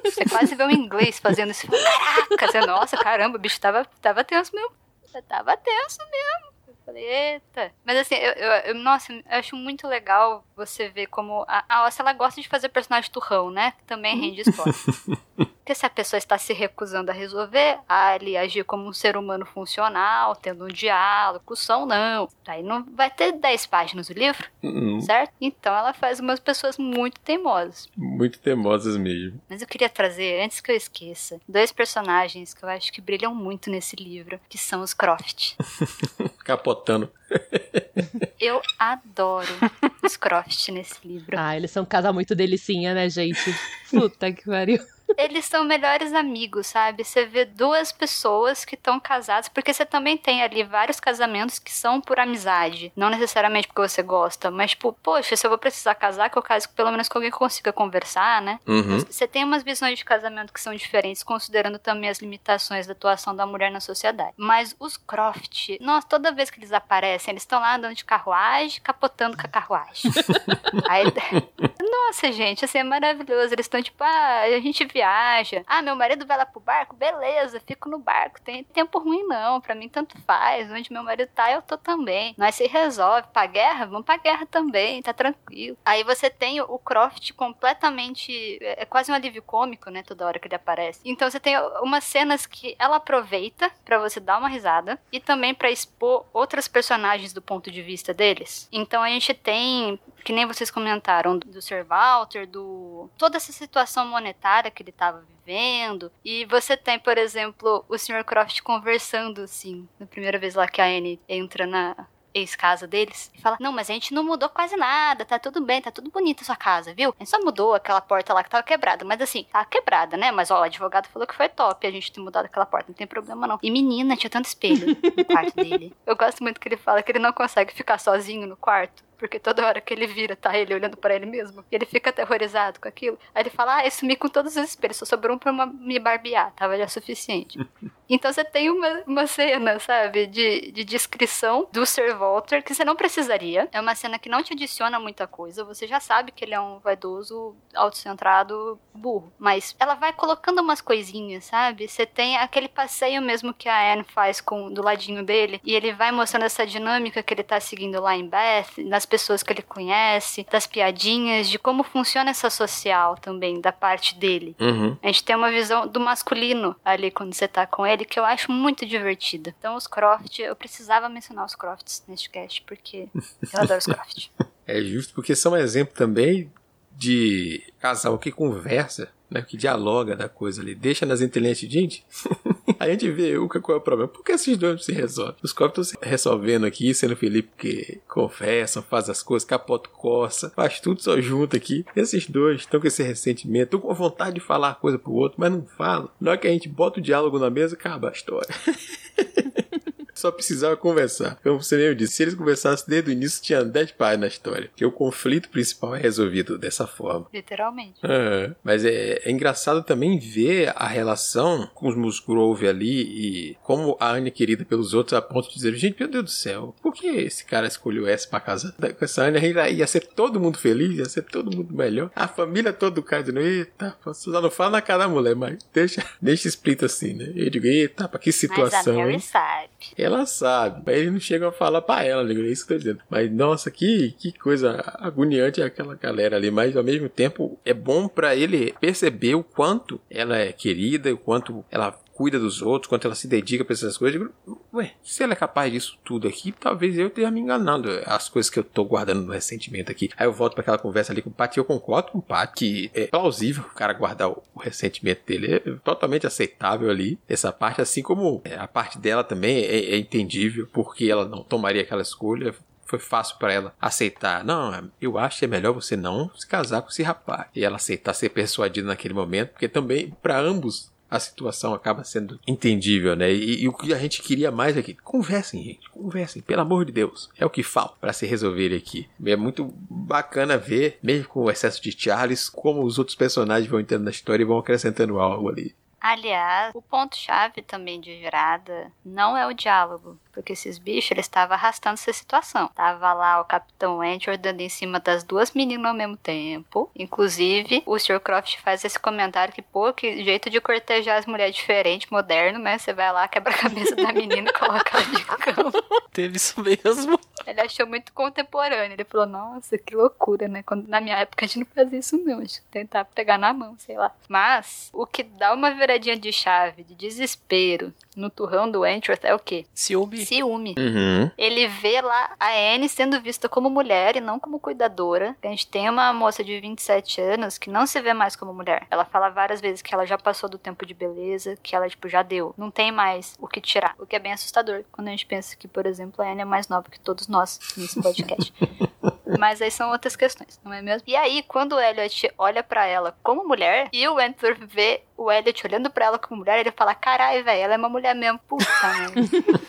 Você quase vê um inglês fazendo isso. Caraca, você, nossa, caramba, o bicho tava, tava tenso mesmo. Tava tenso mesmo. Falei, eita. Mas assim, eu, eu, eu, nossa, eu acho muito legal você ver como a, a Ossie, ela gosta de fazer personagem turrão, né? Também rende spoiler. Porque se a pessoa está se recusando a resolver, a ali agir como um ser humano funcional, tendo um diálogo, som não. Aí não vai ter 10 páginas do livro, uhum. certo? Então ela faz umas pessoas muito teimosas. Muito teimosas mesmo. Mas eu queria trazer, antes que eu esqueça, dois personagens que eu acho que brilham muito nesse livro, que são os Croft. Capotando. eu adoro os Croft nesse livro. Ah, eles são um casal muito delicinha, né, gente? Puta que pariu eles são melhores amigos, sabe? Você vê duas pessoas que estão casadas, porque você também tem ali vários casamentos que são por amizade, não necessariamente porque você gosta, mas tipo, poxa, se eu vou precisar casar, que eu caso pelo menos com alguém que consiga conversar, né? Uhum. Você tem umas visões de casamento que são diferentes, considerando também as limitações da atuação da mulher na sociedade. Mas os Croft, nossa, toda vez que eles aparecem, eles estão lá andando de carruagem, capotando com a carruagem. Aí, nossa, gente, assim, é maravilhoso. Eles estão tipo, ah, a gente viaja. Ah, meu marido vai lá pro barco? Beleza, fico no barco. Tem tempo ruim não, para mim tanto faz. Onde meu marido tá, eu tô também. Nós se resolve. Pra guerra? Vamos pra guerra também, tá tranquilo. Aí você tem o Croft completamente. É, é quase um alívio cômico, né? Toda hora que ele aparece. Então você tem umas cenas que ela aproveita para você dar uma risada e também para expor outras personagens do ponto de vista deles. Então a gente tem, que nem vocês comentaram, do Sir Walter, do. toda essa situação monetária que ele estava vivendo. E você tem, por exemplo, o Sr. Croft conversando, assim, na primeira vez lá que a Anne entra na, ex-casa deles e fala: Não, mas a gente não mudou quase nada, tá tudo bem, tá tudo bonito a sua casa, viu? A gente só mudou aquela porta lá que tava quebrada, mas assim, tá quebrada, né? Mas ó, o advogado falou que foi top a gente ter mudado aquela porta, não tem problema não. E menina, tinha tanto espelho no quarto dele. Eu gosto muito que ele fala que ele não consegue ficar sozinho no quarto porque toda hora que ele vira, tá ele olhando para ele mesmo. E ele fica aterrorizado com aquilo. Aí ele fala: Ah, eu sumi com todos os espelhos, só sobrou um pra uma, me barbear, tava já suficiente. então você tem uma, uma cena, sabe, de, de descrição do Sir Walter que você não precisaria. É uma cena que não te adiciona muita coisa. Você já sabe que ele é um vaidoso, autocentrado, burro. Mas ela vai colocando umas coisinhas, sabe? Você tem aquele passeio mesmo que a Anne faz com do ladinho dele. E ele vai mostrando essa dinâmica que ele tá seguindo lá em Beth, nas das pessoas que ele conhece, das piadinhas, de como funciona essa social também, da parte dele. Uhum. A gente tem uma visão do masculino ali quando você tá com ele, que eu acho muito divertida. Então, os Croft, eu precisava mencionar os Crofts neste cast, porque eu adoro os Croft. É justo, porque são um exemplo também de casal que conversa, né, que dialoga da coisa ali, deixa nas entrelinhas, gente. a gente vê o qual é o problema. Por que esses dois não se resolvem? Os copos estão se resolvendo aqui, sendo Felipe que confessam, faz as coisas, capota coça, faz tudo só junto aqui. Esses dois estão com esse ressentimento, estão com vontade de falar coisa pro outro, mas não falam. Na hora que a gente bota o diálogo na mesa, acaba a história. Só precisava conversar. Como você mesmo disse, se eles conversassem desde o início, tinha 10 páginas na história. Que o conflito principal é resolvido dessa forma. Literalmente. É, mas é, é, engraçado também ver a relação com os Musgrove ali e como a Anne é querida pelos outros a ponto de dizer: gente, meu Deus do céu, por que esse cara escolheu essa pra casar com essa Anne? Ia ser todo mundo feliz, ia ser todo mundo melhor. A família toda do cara dizendo: eita, só não fala na cara da mulher, mas deixa, deixa explícito assim, né? Eu digo: eita, pra que situação. Mas a Mary sabe. Ela sabe, mas ele não chega a falar pra ela, é isso que eu tô dizendo. Mas nossa, que, que coisa agoniante aquela galera ali, mas ao mesmo tempo é bom para ele perceber o quanto ela é querida, o quanto ela cuida dos outros, quanto ela se dedica para essas coisas. Digo, Ué, se ela é capaz disso tudo aqui, talvez eu tenha me enganado. As coisas que eu tô guardando no ressentimento aqui. Aí eu volto para aquela conversa ali com o Pat e eu concordo com o Pat que é plausível o cara guardar o, o ressentimento dele. É totalmente aceitável ali. Essa parte, assim como é, a parte dela também é, é entendível porque ela não tomaria aquela escolha foi fácil para ela aceitar. Não, eu acho que é melhor você não se casar com esse rapaz. E ela aceitar ser persuadida naquele momento, porque também para ambos a situação acaba sendo entendível, né? E, e, o que a gente queria mais aqui, conversem, gente, conversem, pelo amor de Deus. É o que falta para se resolver aqui. É muito bacana ver, mesmo com o excesso de Charles, como os outros personagens vão entrando na história e vão acrescentando algo ali. Aliás, o ponto-chave também de virada não é o diálogo, porque esses bichos eles estavam arrastando essa situação. Tava lá o Capitão Wentworth dando em cima das duas meninas ao mesmo tempo. Inclusive, o Sr. Croft faz esse comentário que, pô, que jeito de cortejar as mulheres diferente, moderno, né? Você vai lá, quebra a cabeça da menina e coloca ela de cama. Teve isso mesmo. Ele achou muito contemporâneo. Ele falou, nossa, que loucura, né? Quando, na minha época a gente não fazia isso não. A gente tentar pegar na mão, sei lá. Mas, o que dá uma viradinha de chave, de desespero, no turrão do Wentworth é o quê? Ciúme. Ciúme. Uhum. Ele vê lá a Anne sendo vista como mulher e não como cuidadora. A gente tem uma moça de 27 anos que não se vê mais como mulher. Ela fala várias vezes que ela já passou do tempo de beleza, que ela, tipo, já deu. Não tem mais o que tirar. O que é bem assustador quando a gente pensa que, por exemplo, a Anne é mais nova que todos nós nesse podcast. Mas aí são outras questões, não é mesmo? E aí, quando o Elliot olha para ela como mulher e o Wentworth vê o Elliot olhando pra ela como mulher, ele fala: Carai, velho, ela é uma mulher mesmo. Puta, mano.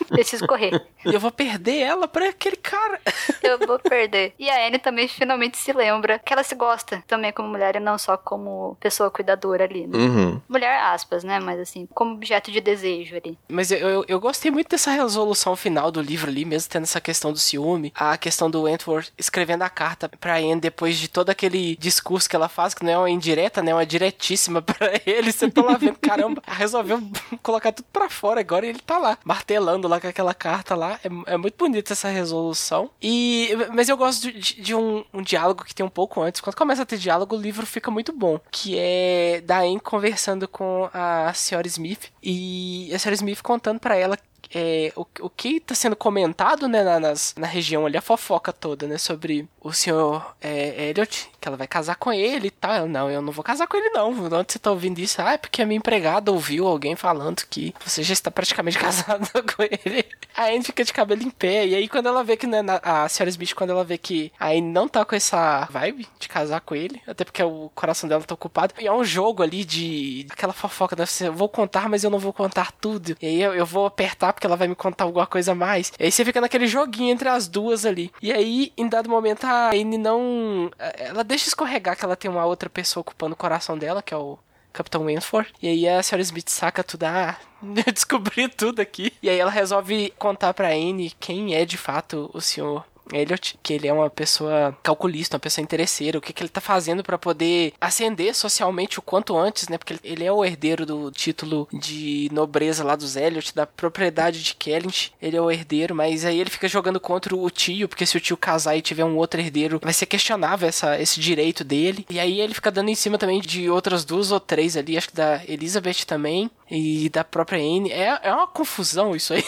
Preciso correr. E eu vou perder ela pra aquele cara. Eu vou perder. E a Anne também finalmente se lembra que ela se gosta também como mulher e não só como pessoa cuidadora ali, né? Uhum. Mulher, aspas, né? Mas assim, como objeto de desejo ali. Mas eu, eu, eu, gostei muito dessa resolução final do livro ali, mesmo tendo essa questão do ciúme, a questão do Wentworth escrevendo a carta pra Anne depois de todo aquele discurso que ela faz, que não é uma indireta, né? É uma diretíssima pra ele. Você tá lá vendo, caramba, resolveu colocar tudo pra fora agora e ele tá lá, martelando lá com aquela carta lá. É, é muito bonita essa resolução. E, mas eu gosto de, de um, um, diálogo que tem um pouco antes. Quando começa a ter diálogo, o livro fica muito bom. Que é da Anne conversando com a senhora Smith. E a senhora Smith contando para ela é, o, o que está sendo comentado né, na, nas, na região ali, a fofoca toda, né, sobre o senhor é, Elliot, que ela vai casar com ele e tal. Não, eu não vou casar com ele não. Onde você está ouvindo isso? Ah, é porque a minha empregada ouviu alguém falando que você já está praticamente casado com ele. A Anne fica de cabelo em pé, e aí quando ela vê que, né, a senhora Smith, quando ela vê que a Anne não tá com essa vibe de casar com ele, até porque o coração dela tá ocupado, e é um jogo ali de aquela fofoca, né, você, vou contar, mas eu não vou contar tudo. E aí eu, eu vou apertar porque ela vai me contar alguma coisa a mais. E aí você fica naquele joguinho entre as duas ali. E aí, em dado momento, a Anne não. Ela deixa escorregar que ela tem uma outra pessoa ocupando o coração dela, que é o Capitão Wentworth. E aí a senhora Smith saca tudo. Ah, eu descobri tudo aqui. E aí ela resolve contar pra Anne quem é de fato o senhor Elliot, que ele é uma pessoa calculista, uma pessoa interesseira, o que, que ele tá fazendo para poder ascender socialmente o quanto antes, né? Porque ele é o herdeiro do título de nobreza lá dos Elliot, da propriedade de Kellynch. Ele é o herdeiro, mas aí ele fica jogando contra o tio, porque se o tio casar e tiver um outro herdeiro, vai ser questionável essa, esse direito dele. E aí ele fica dando em cima também de outras duas ou três ali, acho que da Elizabeth também, e da própria Anne. É, é uma confusão isso aí.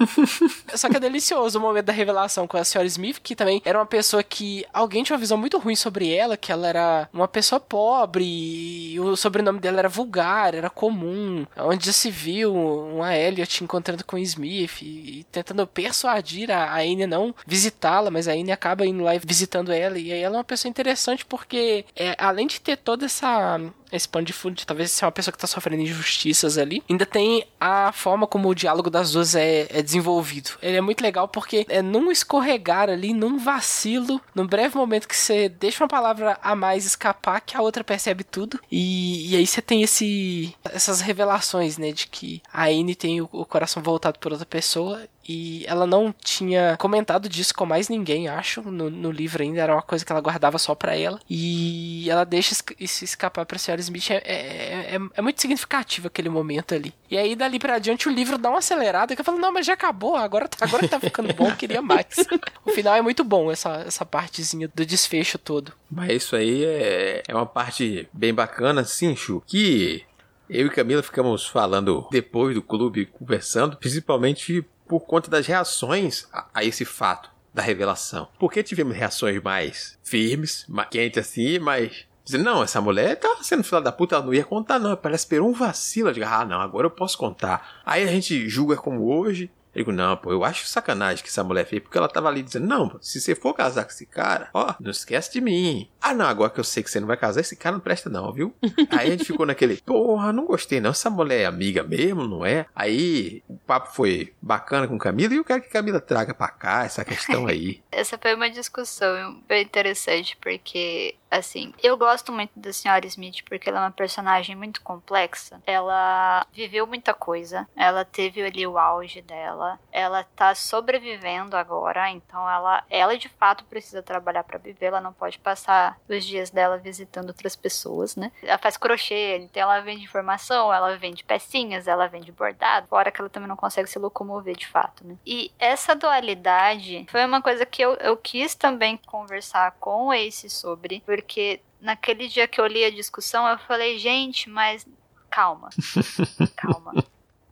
Só que é delicioso o momento da revelação com a senhora Smith, que também era uma pessoa que alguém tinha uma visão muito ruim sobre ela, que ela era uma pessoa pobre, e o sobrenome dela era vulgar, era comum, onde já se viu uma Elliot encontrando com Smith e, e tentando persuadir a, a Anne não visitá-la, mas a Anne acaba indo lá e visitando ela, e aí ela é uma pessoa interessante porque é, além de ter toda essa esse pano de fundo de talvez ser uma pessoa que tá sofrendo injustiças ali. Ainda tem a forma como o diálogo das duas é, é desenvolvido. Ele é muito legal porque é num escorregar ali, num vacilo, num breve momento que você deixa uma palavra a mais escapar, que a outra percebe tudo. E, e aí você tem esse essas revelações, né, de que a Anne tem o, o coração voltado por outra pessoa E ela não tinha comentado disso com mais ninguém, acho, no, no livro ainda. Era uma coisa que ela guardava só para ela. E ela deixa isso escapar pra senhora Smith. É, é, é, é, muito significativo aquele momento ali. E aí, dali pra diante, o livro dá uma acelerada. Que eu falo, não, mas já acabou, agora, tá, agora tá ficando bom, queria mais. o final é muito bom, essa, essa partezinha do desfecho todo. Mas isso aí é, é uma parte bem bacana, sim, Chu. Que eu e Camila ficamos falando depois do clube, conversando, principalmente por conta das reações a, a esse fato da revelação. Porque tivemos reações mais firmes, mais quentes assim, mas dizendo, não, essa mulher tá sendo filha da puta, ela não ia contar, não. Parece esperou um vacilo. de ah, não, agora eu posso contar. Aí a gente julga como hoje, eu digo, não, pô, eu acho sacanagem que essa mulher fez, porque ela tava ali dizendo, não, se você for casar com esse cara, ó, não esquece de mim. Ah, não, agora que eu sei que você não vai casar, esse cara não presta não, viu? Aí a gente ficou naquele, porra, não gostei não, essa mulher é amiga mesmo, não é? Aí o papo foi bacana com Camila e eu quero que Camila traga pra cá essa questão aí. essa foi uma discussão bem interessante, porque Assim, eu gosto muito da Senhora Smith porque ela é uma personagem muito complexa. Ela viveu muita coisa, ela teve ali o auge dela, ela tá sobrevivendo agora, então ela, ela de fato precisa trabalhar para viver, ela não pode passar os dias dela visitando outras pessoas, né? Ela faz crochê, então ela vende informação, ela vende pecinhas, ela vende bordado, fora que ela também não consegue se locomover de fato, né? E essa dualidade foi uma coisa que eu, eu quis também conversar com o Ace sobre, porque porque naquele dia que eu li a discussão, eu falei, gente, mas calma, calma.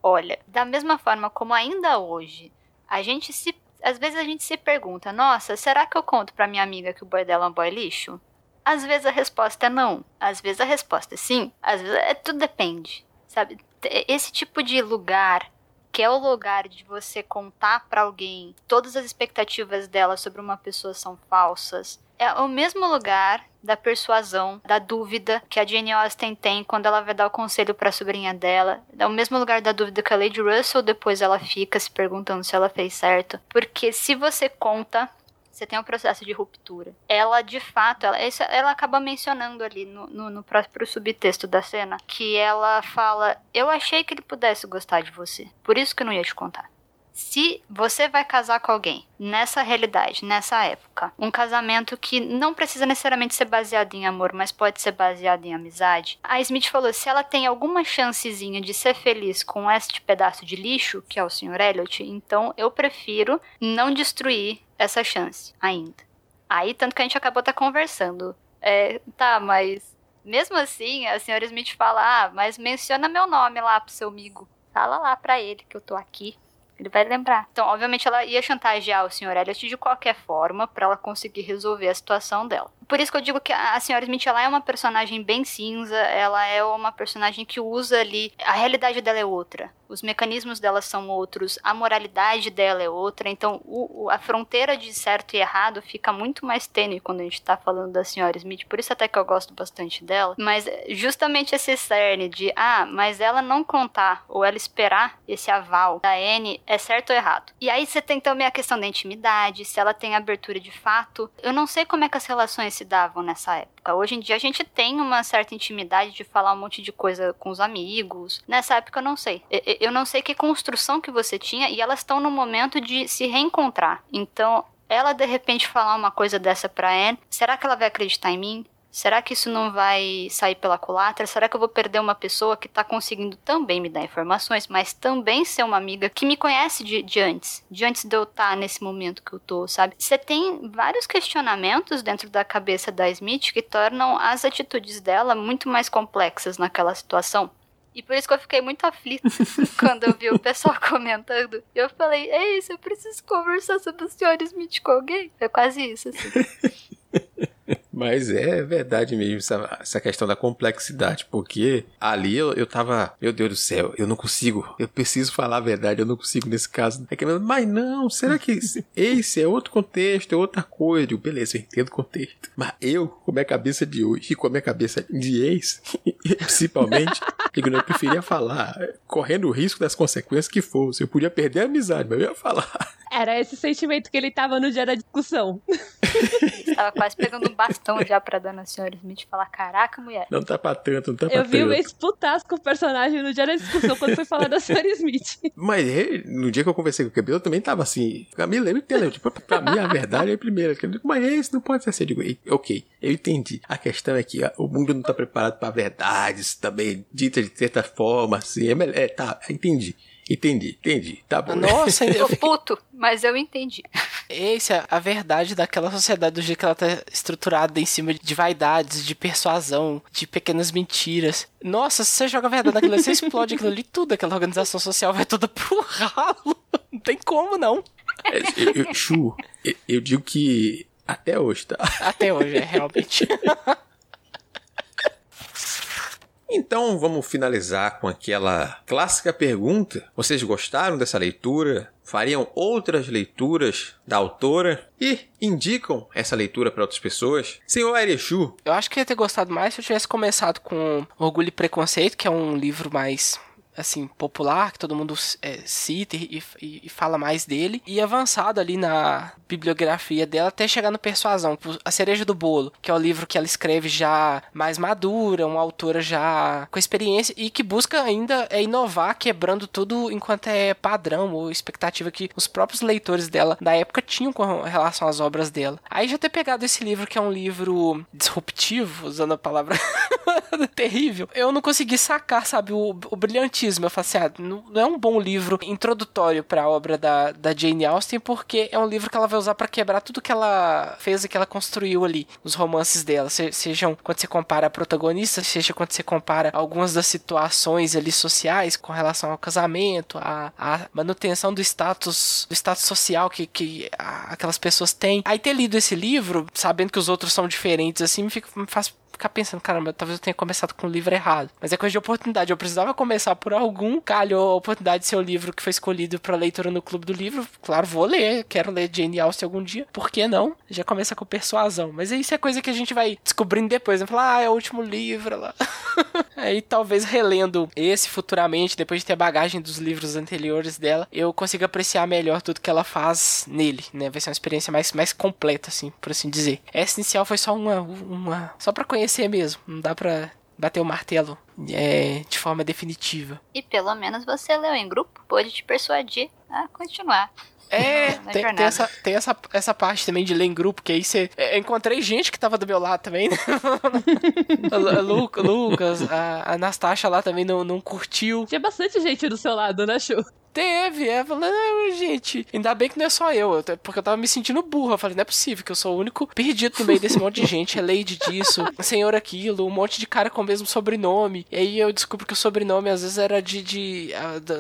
Olha, da mesma forma como ainda hoje, a gente se. Às vezes a gente se pergunta, nossa, será que eu conto pra minha amiga que o boy dela é um boy lixo? Às vezes a resposta é não, às vezes a resposta é sim, às vezes é tudo depende, sabe? Esse tipo de lugar que é o lugar de você contar para alguém todas as expectativas dela sobre uma pessoa são falsas, é o mesmo lugar da persuasão, da dúvida que a Jane Austen tem quando ela vai dar o conselho para a sobrinha dela. É o mesmo lugar da dúvida que a Lady Russell depois ela fica se perguntando se ela fez certo. Porque se você conta você tem um processo de ruptura. Ela, de fato, ela, ela acaba mencionando ali no, no, no, próprio subtexto da cena que ela fala: Eu achei que ele pudesse gostar de você, por isso que eu não ia te contar. Se você vai casar com alguém nessa realidade, nessa época, um casamento que não precisa necessariamente ser baseado em amor, mas pode ser baseado em amizade, a Smith falou: se ela tem alguma chancezinha de ser feliz com este pedaço de lixo, que é o Sr. Elliot, então eu prefiro não destruir essa chance ainda. Aí, tanto que a gente acabou até conversando. É, tá, mas mesmo assim, a senhora Smith fala: ah, mas menciona meu nome lá pro seu amigo. Fala lá pra ele que eu tô aqui. Ele vai lembrar. Então, obviamente, ela ia chantagear o Sr. Elliot de qualquer forma para ela conseguir resolver a situação dela. Por isso que eu digo que a Senhora Smith ela é uma personagem bem cinza, ela é uma personagem que usa ali. A realidade dela é outra os mecanismos dela são outros, a moralidade dela é outra, então o, o, a fronteira de certo e errado fica muito mais tênue quando a gente está falando da senhora Smith, por isso até que eu gosto bastante dela, mas justamente esse cerne de, ah, mas ela não contar ou ela esperar esse aval da Anne é certo ou errado. E aí você tem também a questão da intimidade, se ela tem abertura de fato. Eu não sei como é que as relações se davam nessa época. Hoje em dia a gente tem uma certa intimidade de falar um monte de coisa com os amigos. Nessa época eu não sei. Eu não sei que construção que você tinha e elas estão no momento de se reencontrar. Então, ela de repente falar uma coisa dessa pra Anne, será que ela vai acreditar em mim? Será que isso não vai sair pela culatra? Será que eu vou perder uma pessoa que tá conseguindo também me dar informações, mas também ser uma amiga que me conhece de, de antes, de antes de eu estar tá nesse momento que eu tô, sabe? Você tem vários questionamentos dentro da cabeça da Smith que tornam as atitudes dela muito mais complexas naquela situação. E por isso que eu fiquei muito aflita quando eu vi o pessoal comentando. Eu falei, é isso, eu preciso conversar sobre o Sr. Smith com alguém. É quase isso, assim. Mas é verdade mesmo essa, essa questão da complexidade, porque ali eu, eu tava, meu Deus do céu, eu não consigo, eu preciso falar a verdade, eu não consigo nesse caso. É que, mas não, será que esse é outro contexto, é outra coisa? Eu digo, beleza, eu entendo o contexto. Mas eu, com a minha cabeça de hoje e com a minha cabeça de ex, principalmente, digo, eu preferia falar, correndo o risco das consequências que fosse. Eu podia perder a amizade, mas eu ia falar. Era esse sentimento que ele tava no dia da discussão. Estava quase pegando um bastão já pra dona senhora Smith falar: Caraca, mulher. Não tá pra tanto, não tá pra Eu vi o tanto. ex com o personagem no dia da discussão quando foi falar da senhora Smith. Mas no dia que eu conversei com o Camila, eu também tava assim. Camila, eu entendo. Tipo, pra mim, a verdade é a primeira. Mas esse não pode ser assim. Eu digo, "Ei, ok, eu entendi. A questão é que ah, o mundo não tá preparado pra verdades também, ditas de certa forma, assim. É, é tá, entendi. Entendi, entendi. Tá bom. Nossa, eu Tô puto, mas eu entendi. Essa é a verdade daquela sociedade do jeito que ela tá estruturada em cima de vaidades, de persuasão, de pequenas mentiras. Nossa, se você joga a verdade naquilo, ali, você explode aquilo ali tudo, aquela organização social vai toda pro ralo. Não tem como, não. É, eu, eu, Chu, eu, eu digo que até hoje, tá? Até hoje, é realmente. Então vamos finalizar com aquela clássica pergunta: vocês gostaram dessa leitura? Fariam outras leituras da autora e indicam essa leitura para outras pessoas? Senhor Erechu, Eu acho que ia ter gostado mais se eu tivesse começado com Orgulho e Preconceito, que é um livro mais assim popular que todo mundo é, cita e, e- e fala mais dele e avançado ali na bibliografia dela até chegar no Persuasão a cereja do bolo que é o livro que ela escreve já mais madura uma autora já com experiência e que busca ainda é inovar quebrando tudo enquanto é padrão ou expectativa que os próprios leitores dela da época tinham com relação às obras dela. Aí já ter pegado esse livro que é um livro disruptivo usando a palavra terrível eu não consegui sacar sabe o, o eu falei assim ah, não, não é um bom livro introdutório para a obra da, da Jane Austen porque é um livro que ela vai usar para quebrar tudo que ela fez e que ela construiu ali os romances dela. Se- sejam quando você compara a protagonista seja quando você compara algumas das situações ali sociais com relação ao casamento a, a manutenção do status do status social que, que aquelas pessoas têm. Aí ter lido esse livro sabendo que os outros são diferentes assim me, fica, me faz ficar pensando, caramba, talvez eu tenha começado com o livro errado. Mas é coisa de oportunidade. Eu precisava começar por algum. Calhou a oportunidade de ser o livro que foi escolhido para leitura no Clube do Livro. Claro, vou ler. Quero ler Jane Austen algum dia. Por que não? Já começa com persuasão. Mas isso é coisa que a gente vai descobrindo depois. Né? Falar, ah, é o último livro lá. Aí talvez relendo esse futuramente, depois de ter a bagagem dos livros anteriores dela, eu consiga apreciar melhor tudo que ela faz nele, né? Vai ser uma experiência mais, mais completa, assim, por assim dizer. Essa inicial foi só uma. uma só para conhecer mesmo. Não dá pra bater o martelo é, de forma definitiva. E pelo menos você leu em grupo, pôde te persuadir a continuar. É, tem, tem essa, tem essa, essa parte também de ler em grupo, que aí você. é, encontrei gente que tava do meu lado também, né? Lu- Lucas, a Anastácia lá também não, não curtiu. Tinha bastante gente do seu lado, né, Chu? Teve, é, falando, gente, ainda bem que não é só eu, porque eu tava me sentindo burro. Eu falei, não é possível que eu sou o único perdido no meio desse monte de gente, é Lady disso, senhor aquilo, um monte de cara com o mesmo sobrenome. E aí eu descubro que o sobrenome às vezes era de, de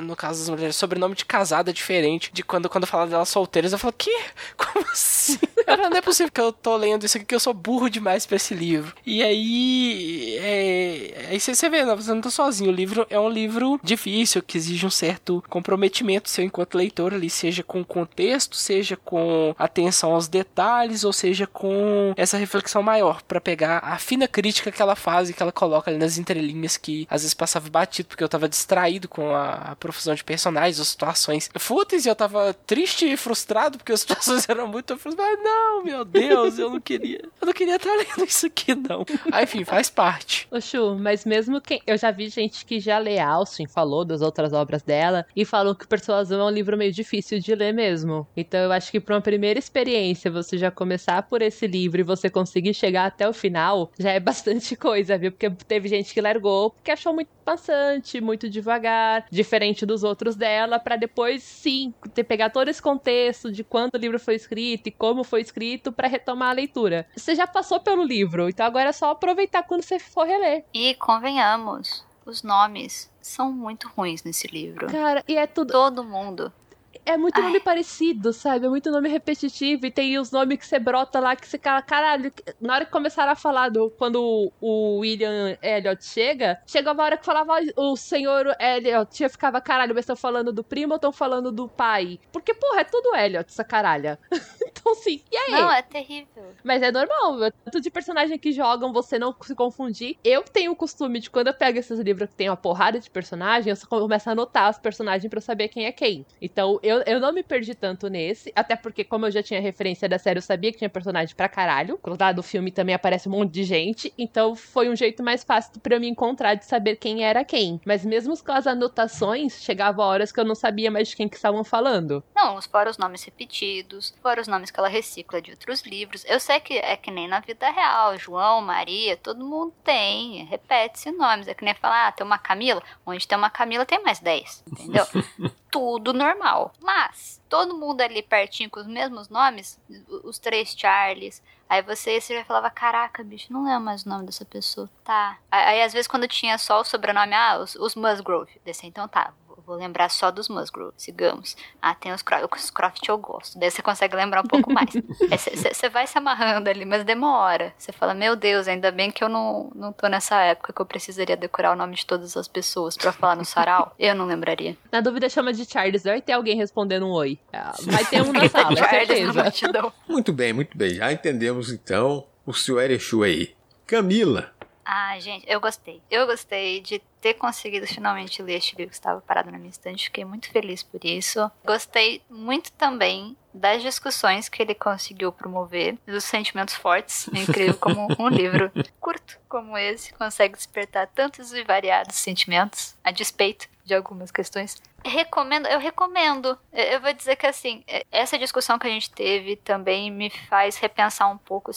no caso das mulheres, sobrenome de casada é diferente. De quando, quando falava delas solteiras, eu falo, que? Como assim? Falei, não é possível que eu tô lendo isso aqui, que eu sou burro demais pra esse livro. E aí, é, aí você vê, não, você não tá sozinho. O livro é um livro difícil, que exige um certo comprometimento seu enquanto leitor ali, seja com contexto, seja com atenção aos detalhes, ou seja com essa reflexão maior, pra pegar a fina crítica que ela faz e que ela coloca ali nas entrelinhas, que às vezes passava batido, porque eu tava distraído com a, a profusão de personagens ou situações fúteis, e eu tava triste e frustrado, porque as situações eram muito frustradas. Ah, não, meu Deus, eu não queria. Eu não queria estar lendo isso aqui, não. Ah, enfim, faz parte. Chu, mas mesmo quem. Eu já vi gente que já lê Austen, falou das outras obras dela, e falou que Persuasão é um livro meio difícil de ler mesmo. Então eu acho que pra uma primeira experiência, você já começar por esse livro e você conseguir chegar até o final, já é bastante coisa, viu? Porque teve gente que largou porque achou muito maçante, muito devagar, diferente dos outros dela, pra depois sim ter pegar todo esse contexto de quando o livro foi escrito e como foi escrito pra retomar a leitura. Você já passou pelo livro, então agora é só aproveitar quando você for reler. E convenhamos, os nomes são muito ruins nesse livro. Cara, e é tudo. Todo mundo. É muito Ai. nome parecido, sabe? É muito nome repetitivo. E tem os nomes que você brota lá que você fala, caralho. Na hora que começaram a falar do. Quando o- William Elliot chega, chegava uma hora que falava o senhor Elliot. Eu ficava, caralho, mas estão falando do primo ou estão falando do pai? Porque, porra, é tudo Elliot, essa caralha. então sim. E aí? Não, é terrível. Mas é normal, tanto de personagem que jogam, você não se confundir. Eu tenho o costume de quando eu pego esses livros que tem uma porrada de personagem, eu só começo a anotar os personagens pra eu saber quem é quem. Então, eu, eu não me perdi tanto nesse, até porque, como eu já tinha referência da série, eu sabia que tinha personagem pra caralho. Lá do filme também aparece um monte de gente, então foi um jeito mais fácil para eu me encontrar de saber quem era quem. Mas mesmo com as anotações, chegava horas que eu não sabia mais de quem que estavam falando. Não, fora os nomes repetidos, fora os nomes que ela recicla de outros livros. Eu sei que é que nem na vida real, João, Maria, todo mundo tem, repete-se nomes. É que nem falar, ah, tem uma Camila, onde tem uma Camila tem mais 10, entendeu? Tudo normal. Mas, todo mundo ali pertinho com os mesmos nomes, os três Charles, Aí você, você já falava, caraca, bicho, não lembro mais o nome dessa pessoa. Tá. Aí, aí às vezes quando tinha só o sobrenome, ah, os, os Musgrove. Desse, então tá, vou lembrar só dos Musgrove, sigamos. Ah, tem os Croft, os Croft eu gosto. Daí você consegue lembrar um pouco mais. Você vai se amarrando ali, mas demora. Você fala, meu Deus, ainda bem que eu não, não tô nessa época que eu precisaria decorar o nome de todas as pessoas para falar no sarau. Eu não lembraria. Na dúvida, chama de Charles. Vai ter alguém respondendo um oi. Ah, vai ter um na sala, certeza. Muito bem, muito bem. Já entendemos então o senhor Erechu aí. Camila, ah, gente, eu gostei. Eu gostei de ter conseguido finalmente ler este livro que estava parado na minha estante. Fiquei muito feliz por isso. Gostei muito também das discussões que ele conseguiu promover, dos sentimentos fortes. É incrível como um livro curto como esse consegue despertar tantos e variados sentimentos, a despeito de algumas questões. Recomendo, eu recomendo. Eu vou dizer que assim, é, essa discussão que a gente teve também me faz repensar um pouco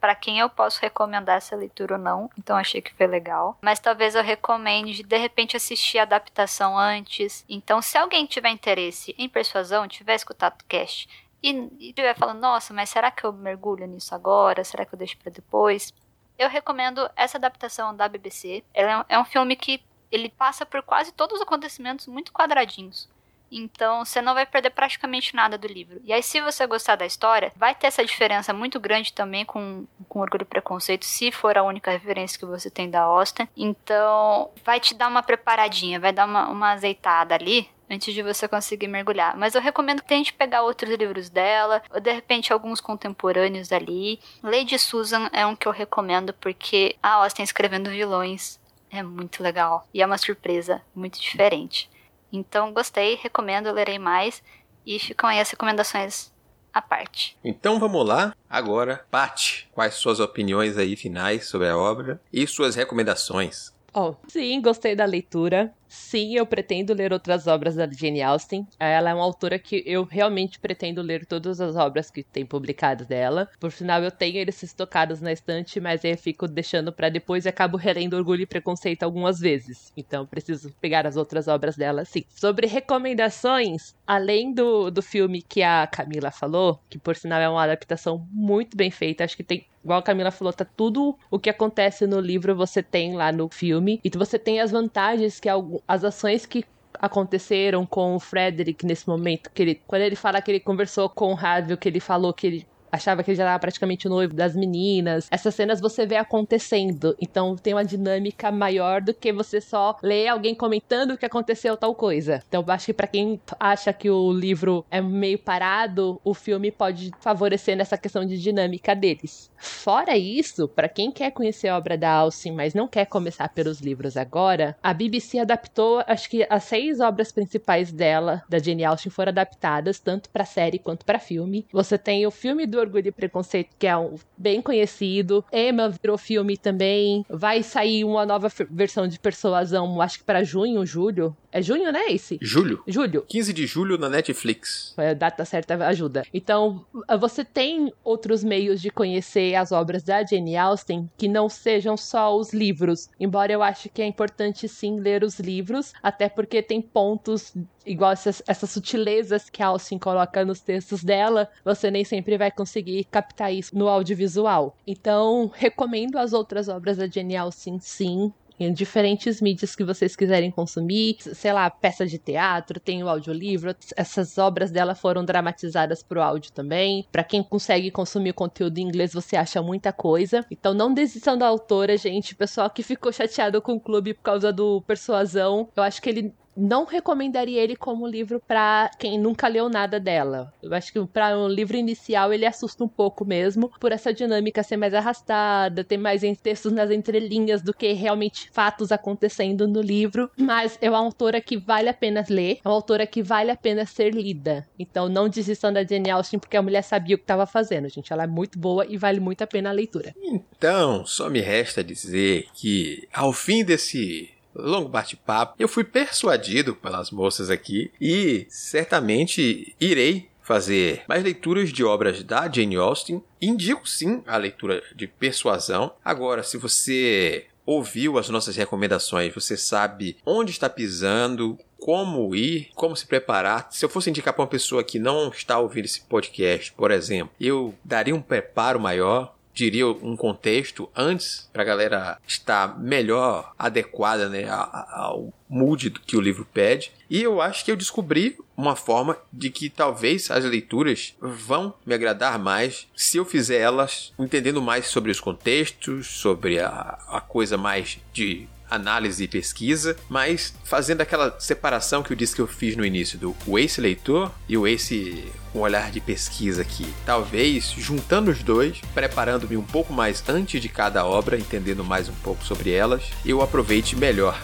para quem eu posso recomendar essa leitura ou não. Então achei que foi legal. Mas talvez eu recomende de repente assistir a adaptação antes. Então, se alguém tiver interesse em persuasão, tiver escutado o cast e, tiver falando, nossa, mas será que eu mergulho nisso agora? Será que eu deixo para depois? Eu recomendo essa adaptação da BBC. Ela é um filme que ele passa por quase todos os acontecimentos muito quadradinhos. Então, você não vai perder praticamente nada do livro. E aí, se você gostar da história, vai ter essa diferença muito grande também com, com Orgulho e Preconceito, se for a única referência que você tem da Austin. Então, vai te dar uma preparadinha, vai dar uma, uma azeitada ali antes de você conseguir mergulhar. Mas eu recomendo que tente pegar outros livros dela, ou de repente alguns contemporâneos ali. Lady Susan é um que eu recomendo porque a Austin escrevendo vilões é muito legal. E é uma surpresa muito diferente. Então gostei, recomendo, lerei mais. E ficam aí as recomendações à parte. Então vamos lá. Agora, Paty, quais suas opiniões aí finais sobre a obra e suas recomendações? Oh, sim, gostei da leitura. Sim, eu pretendo ler outras obras da Jane Austen. Ela é uma autora que eu realmente pretendo ler todas as obras que tem publicadas dela. Por final, eu tenho eles estocados na estante, mas aí eu fico deixando para depois e acabo relendo Orgulho e Preconceito algumas vezes. Então, preciso pegar as outras obras dela, sim. Sobre recomendações, além do, do filme que a Camila falou, que por sinal é uma adaptação muito bem feita, acho que tem igual a Camila falou, tá tudo o que acontece no livro você tem lá no filme. E você tem as vantagens que as ações que aconteceram com o Frederick nesse momento, que ele, quando ele fala que ele conversou com o Harvey, que ele falou que ele achava que ele já estava praticamente noivo das meninas. Essas cenas você vê acontecendo, então tem uma dinâmica maior do que você só ler alguém comentando que aconteceu tal coisa. Então acho que para quem acha que o livro é meio parado, o filme pode favorecer nessa questão de dinâmica deles. Fora isso, para quem quer conhecer a obra da Alcin, mas não quer começar pelos livros agora, a BBC adaptou, acho que as seis obras principais dela, da Jane Austen, foram adaptadas tanto para série quanto para filme. Você tem o filme do Orgulho e Preconceito, que é um bem conhecido. Emma virou filme também. Vai sair uma nova versão de Persuasão, acho que para junho, julho. É junho, né, esse? Julho. Julho. 15 de julho na Netflix. A data certa ajuda. Então, você tem outros meios de conhecer as obras da Jane Austen que não sejam só os livros. Embora eu ache que é importante sim ler os livros, até porque tem pontos igual essas, essas sutilezas que a Alcin coloca nos textos dela, você nem sempre vai conseguir captar isso no audiovisual. Então, recomendo as outras obras da Jenny Alcin, sim em diferentes mídias que vocês quiserem consumir, sei lá, peça de teatro, tem o audiolivro, essas obras dela foram dramatizadas pro áudio também. Para quem consegue consumir conteúdo em inglês, você acha muita coisa. Então não desistam da autora, gente. Pessoal que ficou chateado com o clube por causa do Persuasão, eu acho que ele não recomendaria ele como livro para quem nunca leu nada dela. Eu acho que para um livro inicial ele assusta um pouco mesmo, por essa dinâmica ser mais arrastada, ter mais textos nas entrelinhas do que realmente fatos acontecendo no livro. Mas é uma autora que vale a pena ler, é uma autora que vale a pena ser lida. Então não desistam da Jane Austen porque a mulher sabia o que estava fazendo, gente. Ela é muito boa e vale muito a pena a leitura. Então, só me resta dizer que ao fim desse longo bate-papo, eu fui persuadido pelas moças aqui e certamente irei fazer mais leituras de obras da Jane Austen. Indico sim a leitura de Persuasão. Agora, se você ouviu as nossas recomendações, você sabe onde está pisando, como ir, como se preparar. Se eu fosse indicar para uma pessoa que não está ouvindo esse podcast, por exemplo, eu daria um preparo maior, diria um contexto antes para a galera estar melhor adequada né, ao mood que o livro pede. E eu acho que eu descobri uma forma de que talvez as leituras vão me agradar mais se eu fizer elas entendendo mais sobre os contextos, sobre a, a coisa mais de análise e pesquisa, mas fazendo aquela separação que eu disse que eu fiz no início do Ace leitor e o Ace com olhar de pesquisa aqui. Talvez juntando os dois, preparando-me um pouco mais antes de cada obra, entendendo mais um pouco sobre elas, eu aproveite melhor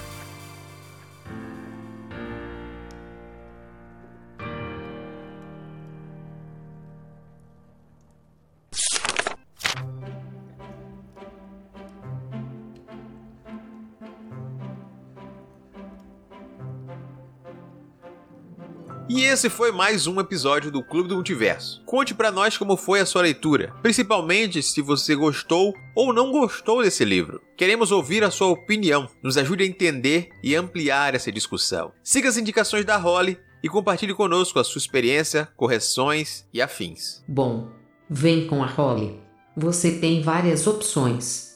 esse foi mais um episódio do Clube do Multiverso. Conte para nós como foi a sua leitura, principalmente se você gostou ou não gostou desse livro. Queremos ouvir a sua opinião, nos ajude a entender e ampliar essa discussão. Siga as indicações da Holly e compartilhe conosco a sua experiência, correções e afins. Bom, vem com a Holly. Você tem várias opções.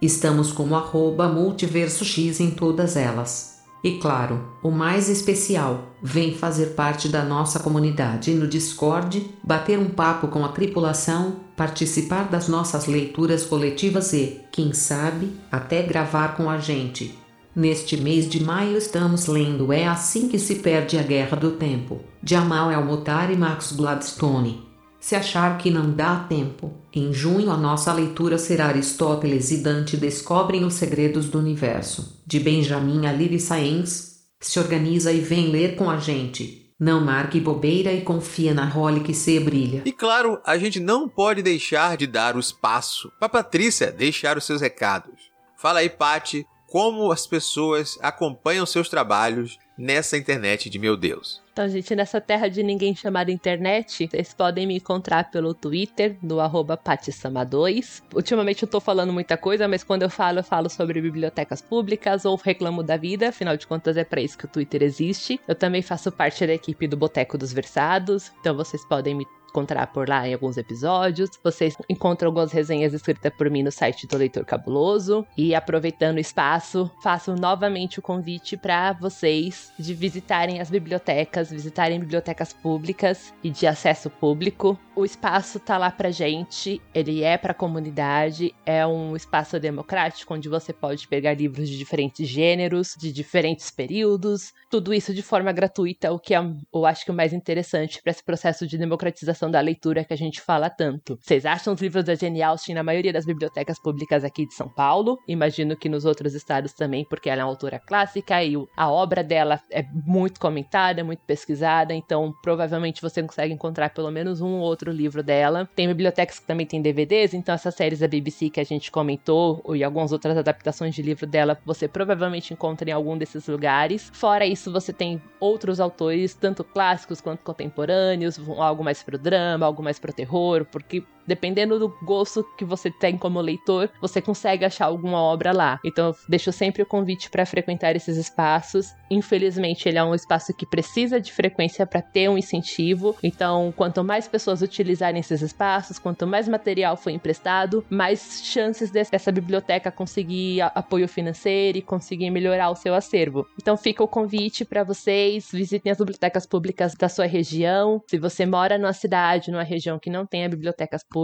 Estamos como arroba multiverso X em todas elas. E claro, o mais especial, vem fazer parte da nossa comunidade no Discord, bater um papo com a tripulação, participar das nossas leituras coletivas e, quem sabe, até gravar com a gente. Neste mês de maio estamos lendo É Assim que se Perde a Guerra do Tempo, de Amal El-Mutar e Max Gladstone. Se achar que não dá tempo, em junho a nossa leitura será Aristóteles e Dante descobrem os segredos do universo, de Benjamin Aliri Saenz. Se organiza e vem ler com a gente. Não marque bobeira e confia na role que se brilha. E claro, a gente não pode deixar de dar o espaço para Patrícia deixar os seus recados. Fala aí, Pati, como as pessoas acompanham seus trabalhos nessa internet de meu Deus. Então, gente, nessa terra de ninguém chamada internet, vocês podem me encontrar pelo Twitter, no arroba patisama2. Ultimamente eu tô falando muita coisa, mas quando eu falo, eu falo sobre bibliotecas públicas ou reclamo da vida, afinal de contas é para isso que o Twitter existe. Eu também faço parte da equipe do Boteco dos Versados, então vocês podem me encontrar por lá em alguns episódios. Vocês encontram algumas resenhas escritas por mim no site do Leitor Cabuloso. E aproveitando o espaço, faço novamente o convite para vocês de visitarem as bibliotecas, visitarem bibliotecas públicas e de acesso público. O espaço tá lá pra gente, ele é pra comunidade, é um espaço democrático onde você pode pegar livros de diferentes gêneros, de diferentes períodos, tudo isso de forma gratuita, o que é, eu acho que é o mais interessante para esse processo de democratização da leitura que a gente fala tanto. Vocês acham os livros da Jane Austen na maioria das bibliotecas públicas aqui de São Paulo? Imagino que nos outros estados também, porque ela é uma autora clássica e a obra dela é muito comentada, muito pesquisada, então provavelmente você consegue encontrar pelo menos um ou outro livro dela. Tem bibliotecas que também tem DVDs, então essas séries da BBC que a gente comentou e algumas outras adaptações de livro dela, você provavelmente encontra em algum desses lugares. Fora isso, você tem outros autores, tanto clássicos quanto contemporâneos, algo mais pro drama, algo mais pro terror, porque dependendo do gosto que você tem como leitor, você consegue achar alguma obra lá. Então, deixo sempre o convite para frequentar esses espaços. Infelizmente, ele é um espaço que precisa de frequência para ter um incentivo. Então, quanto mais pessoas utilizarem esses espaços, quanto mais material for emprestado, mais chances dessa biblioteca conseguir apoio financeiro e conseguir melhorar o seu acervo. Então, fica o convite para vocês visitem as bibliotecas públicas da sua região. Se você mora numa cidade, numa região que não tenha bibliotecas públicas,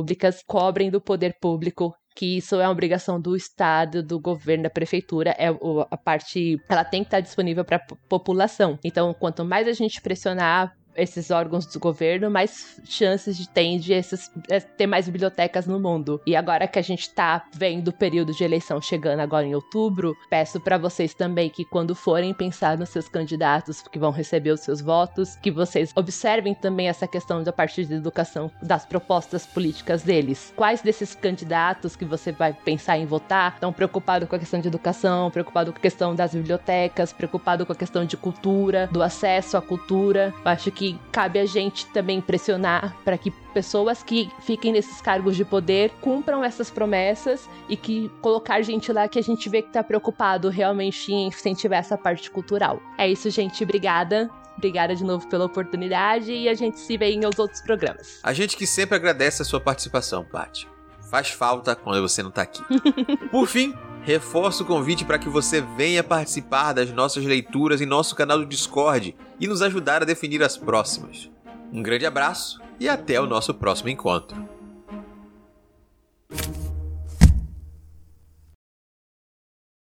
cobrem do poder público que isso é uma obrigação do Estado, do governo, da prefeitura, é a parte, ela tem que estar disponível para a população. Então, quanto mais a gente pressionar esses órgãos do governo, mais chances de ter de esses, é, ter mais bibliotecas no mundo. E agora que a gente tá vendo o período de eleição chegando agora em outubro, peço para vocês também que quando forem pensar nos seus candidatos que vão receber os seus votos, que vocês observem também essa questão da parte de educação, das propostas políticas deles. Quais desses candidatos que você vai pensar em votar estão preocupados com a questão de educação, preocupado com a questão das bibliotecas, preocupado com a questão de cultura, do acesso à cultura. Eu acho que que cabe a gente também pressionar para que pessoas que fiquem nesses cargos de poder cumpram essas promessas e que colocar gente lá que a gente vê que tá preocupado realmente em incentivar essa parte cultural. É isso, gente. Obrigada. Obrigada de novo pela oportunidade e a gente se vê em outros programas. A gente que sempre agradece a sua participação, Paty. Faz falta quando você não tá aqui. Por fim, reforço o convite para que você venha participar das nossas leituras em nosso canal do Discord e nos ajudar a definir as próximas. Um grande abraço e até o nosso próximo encontro.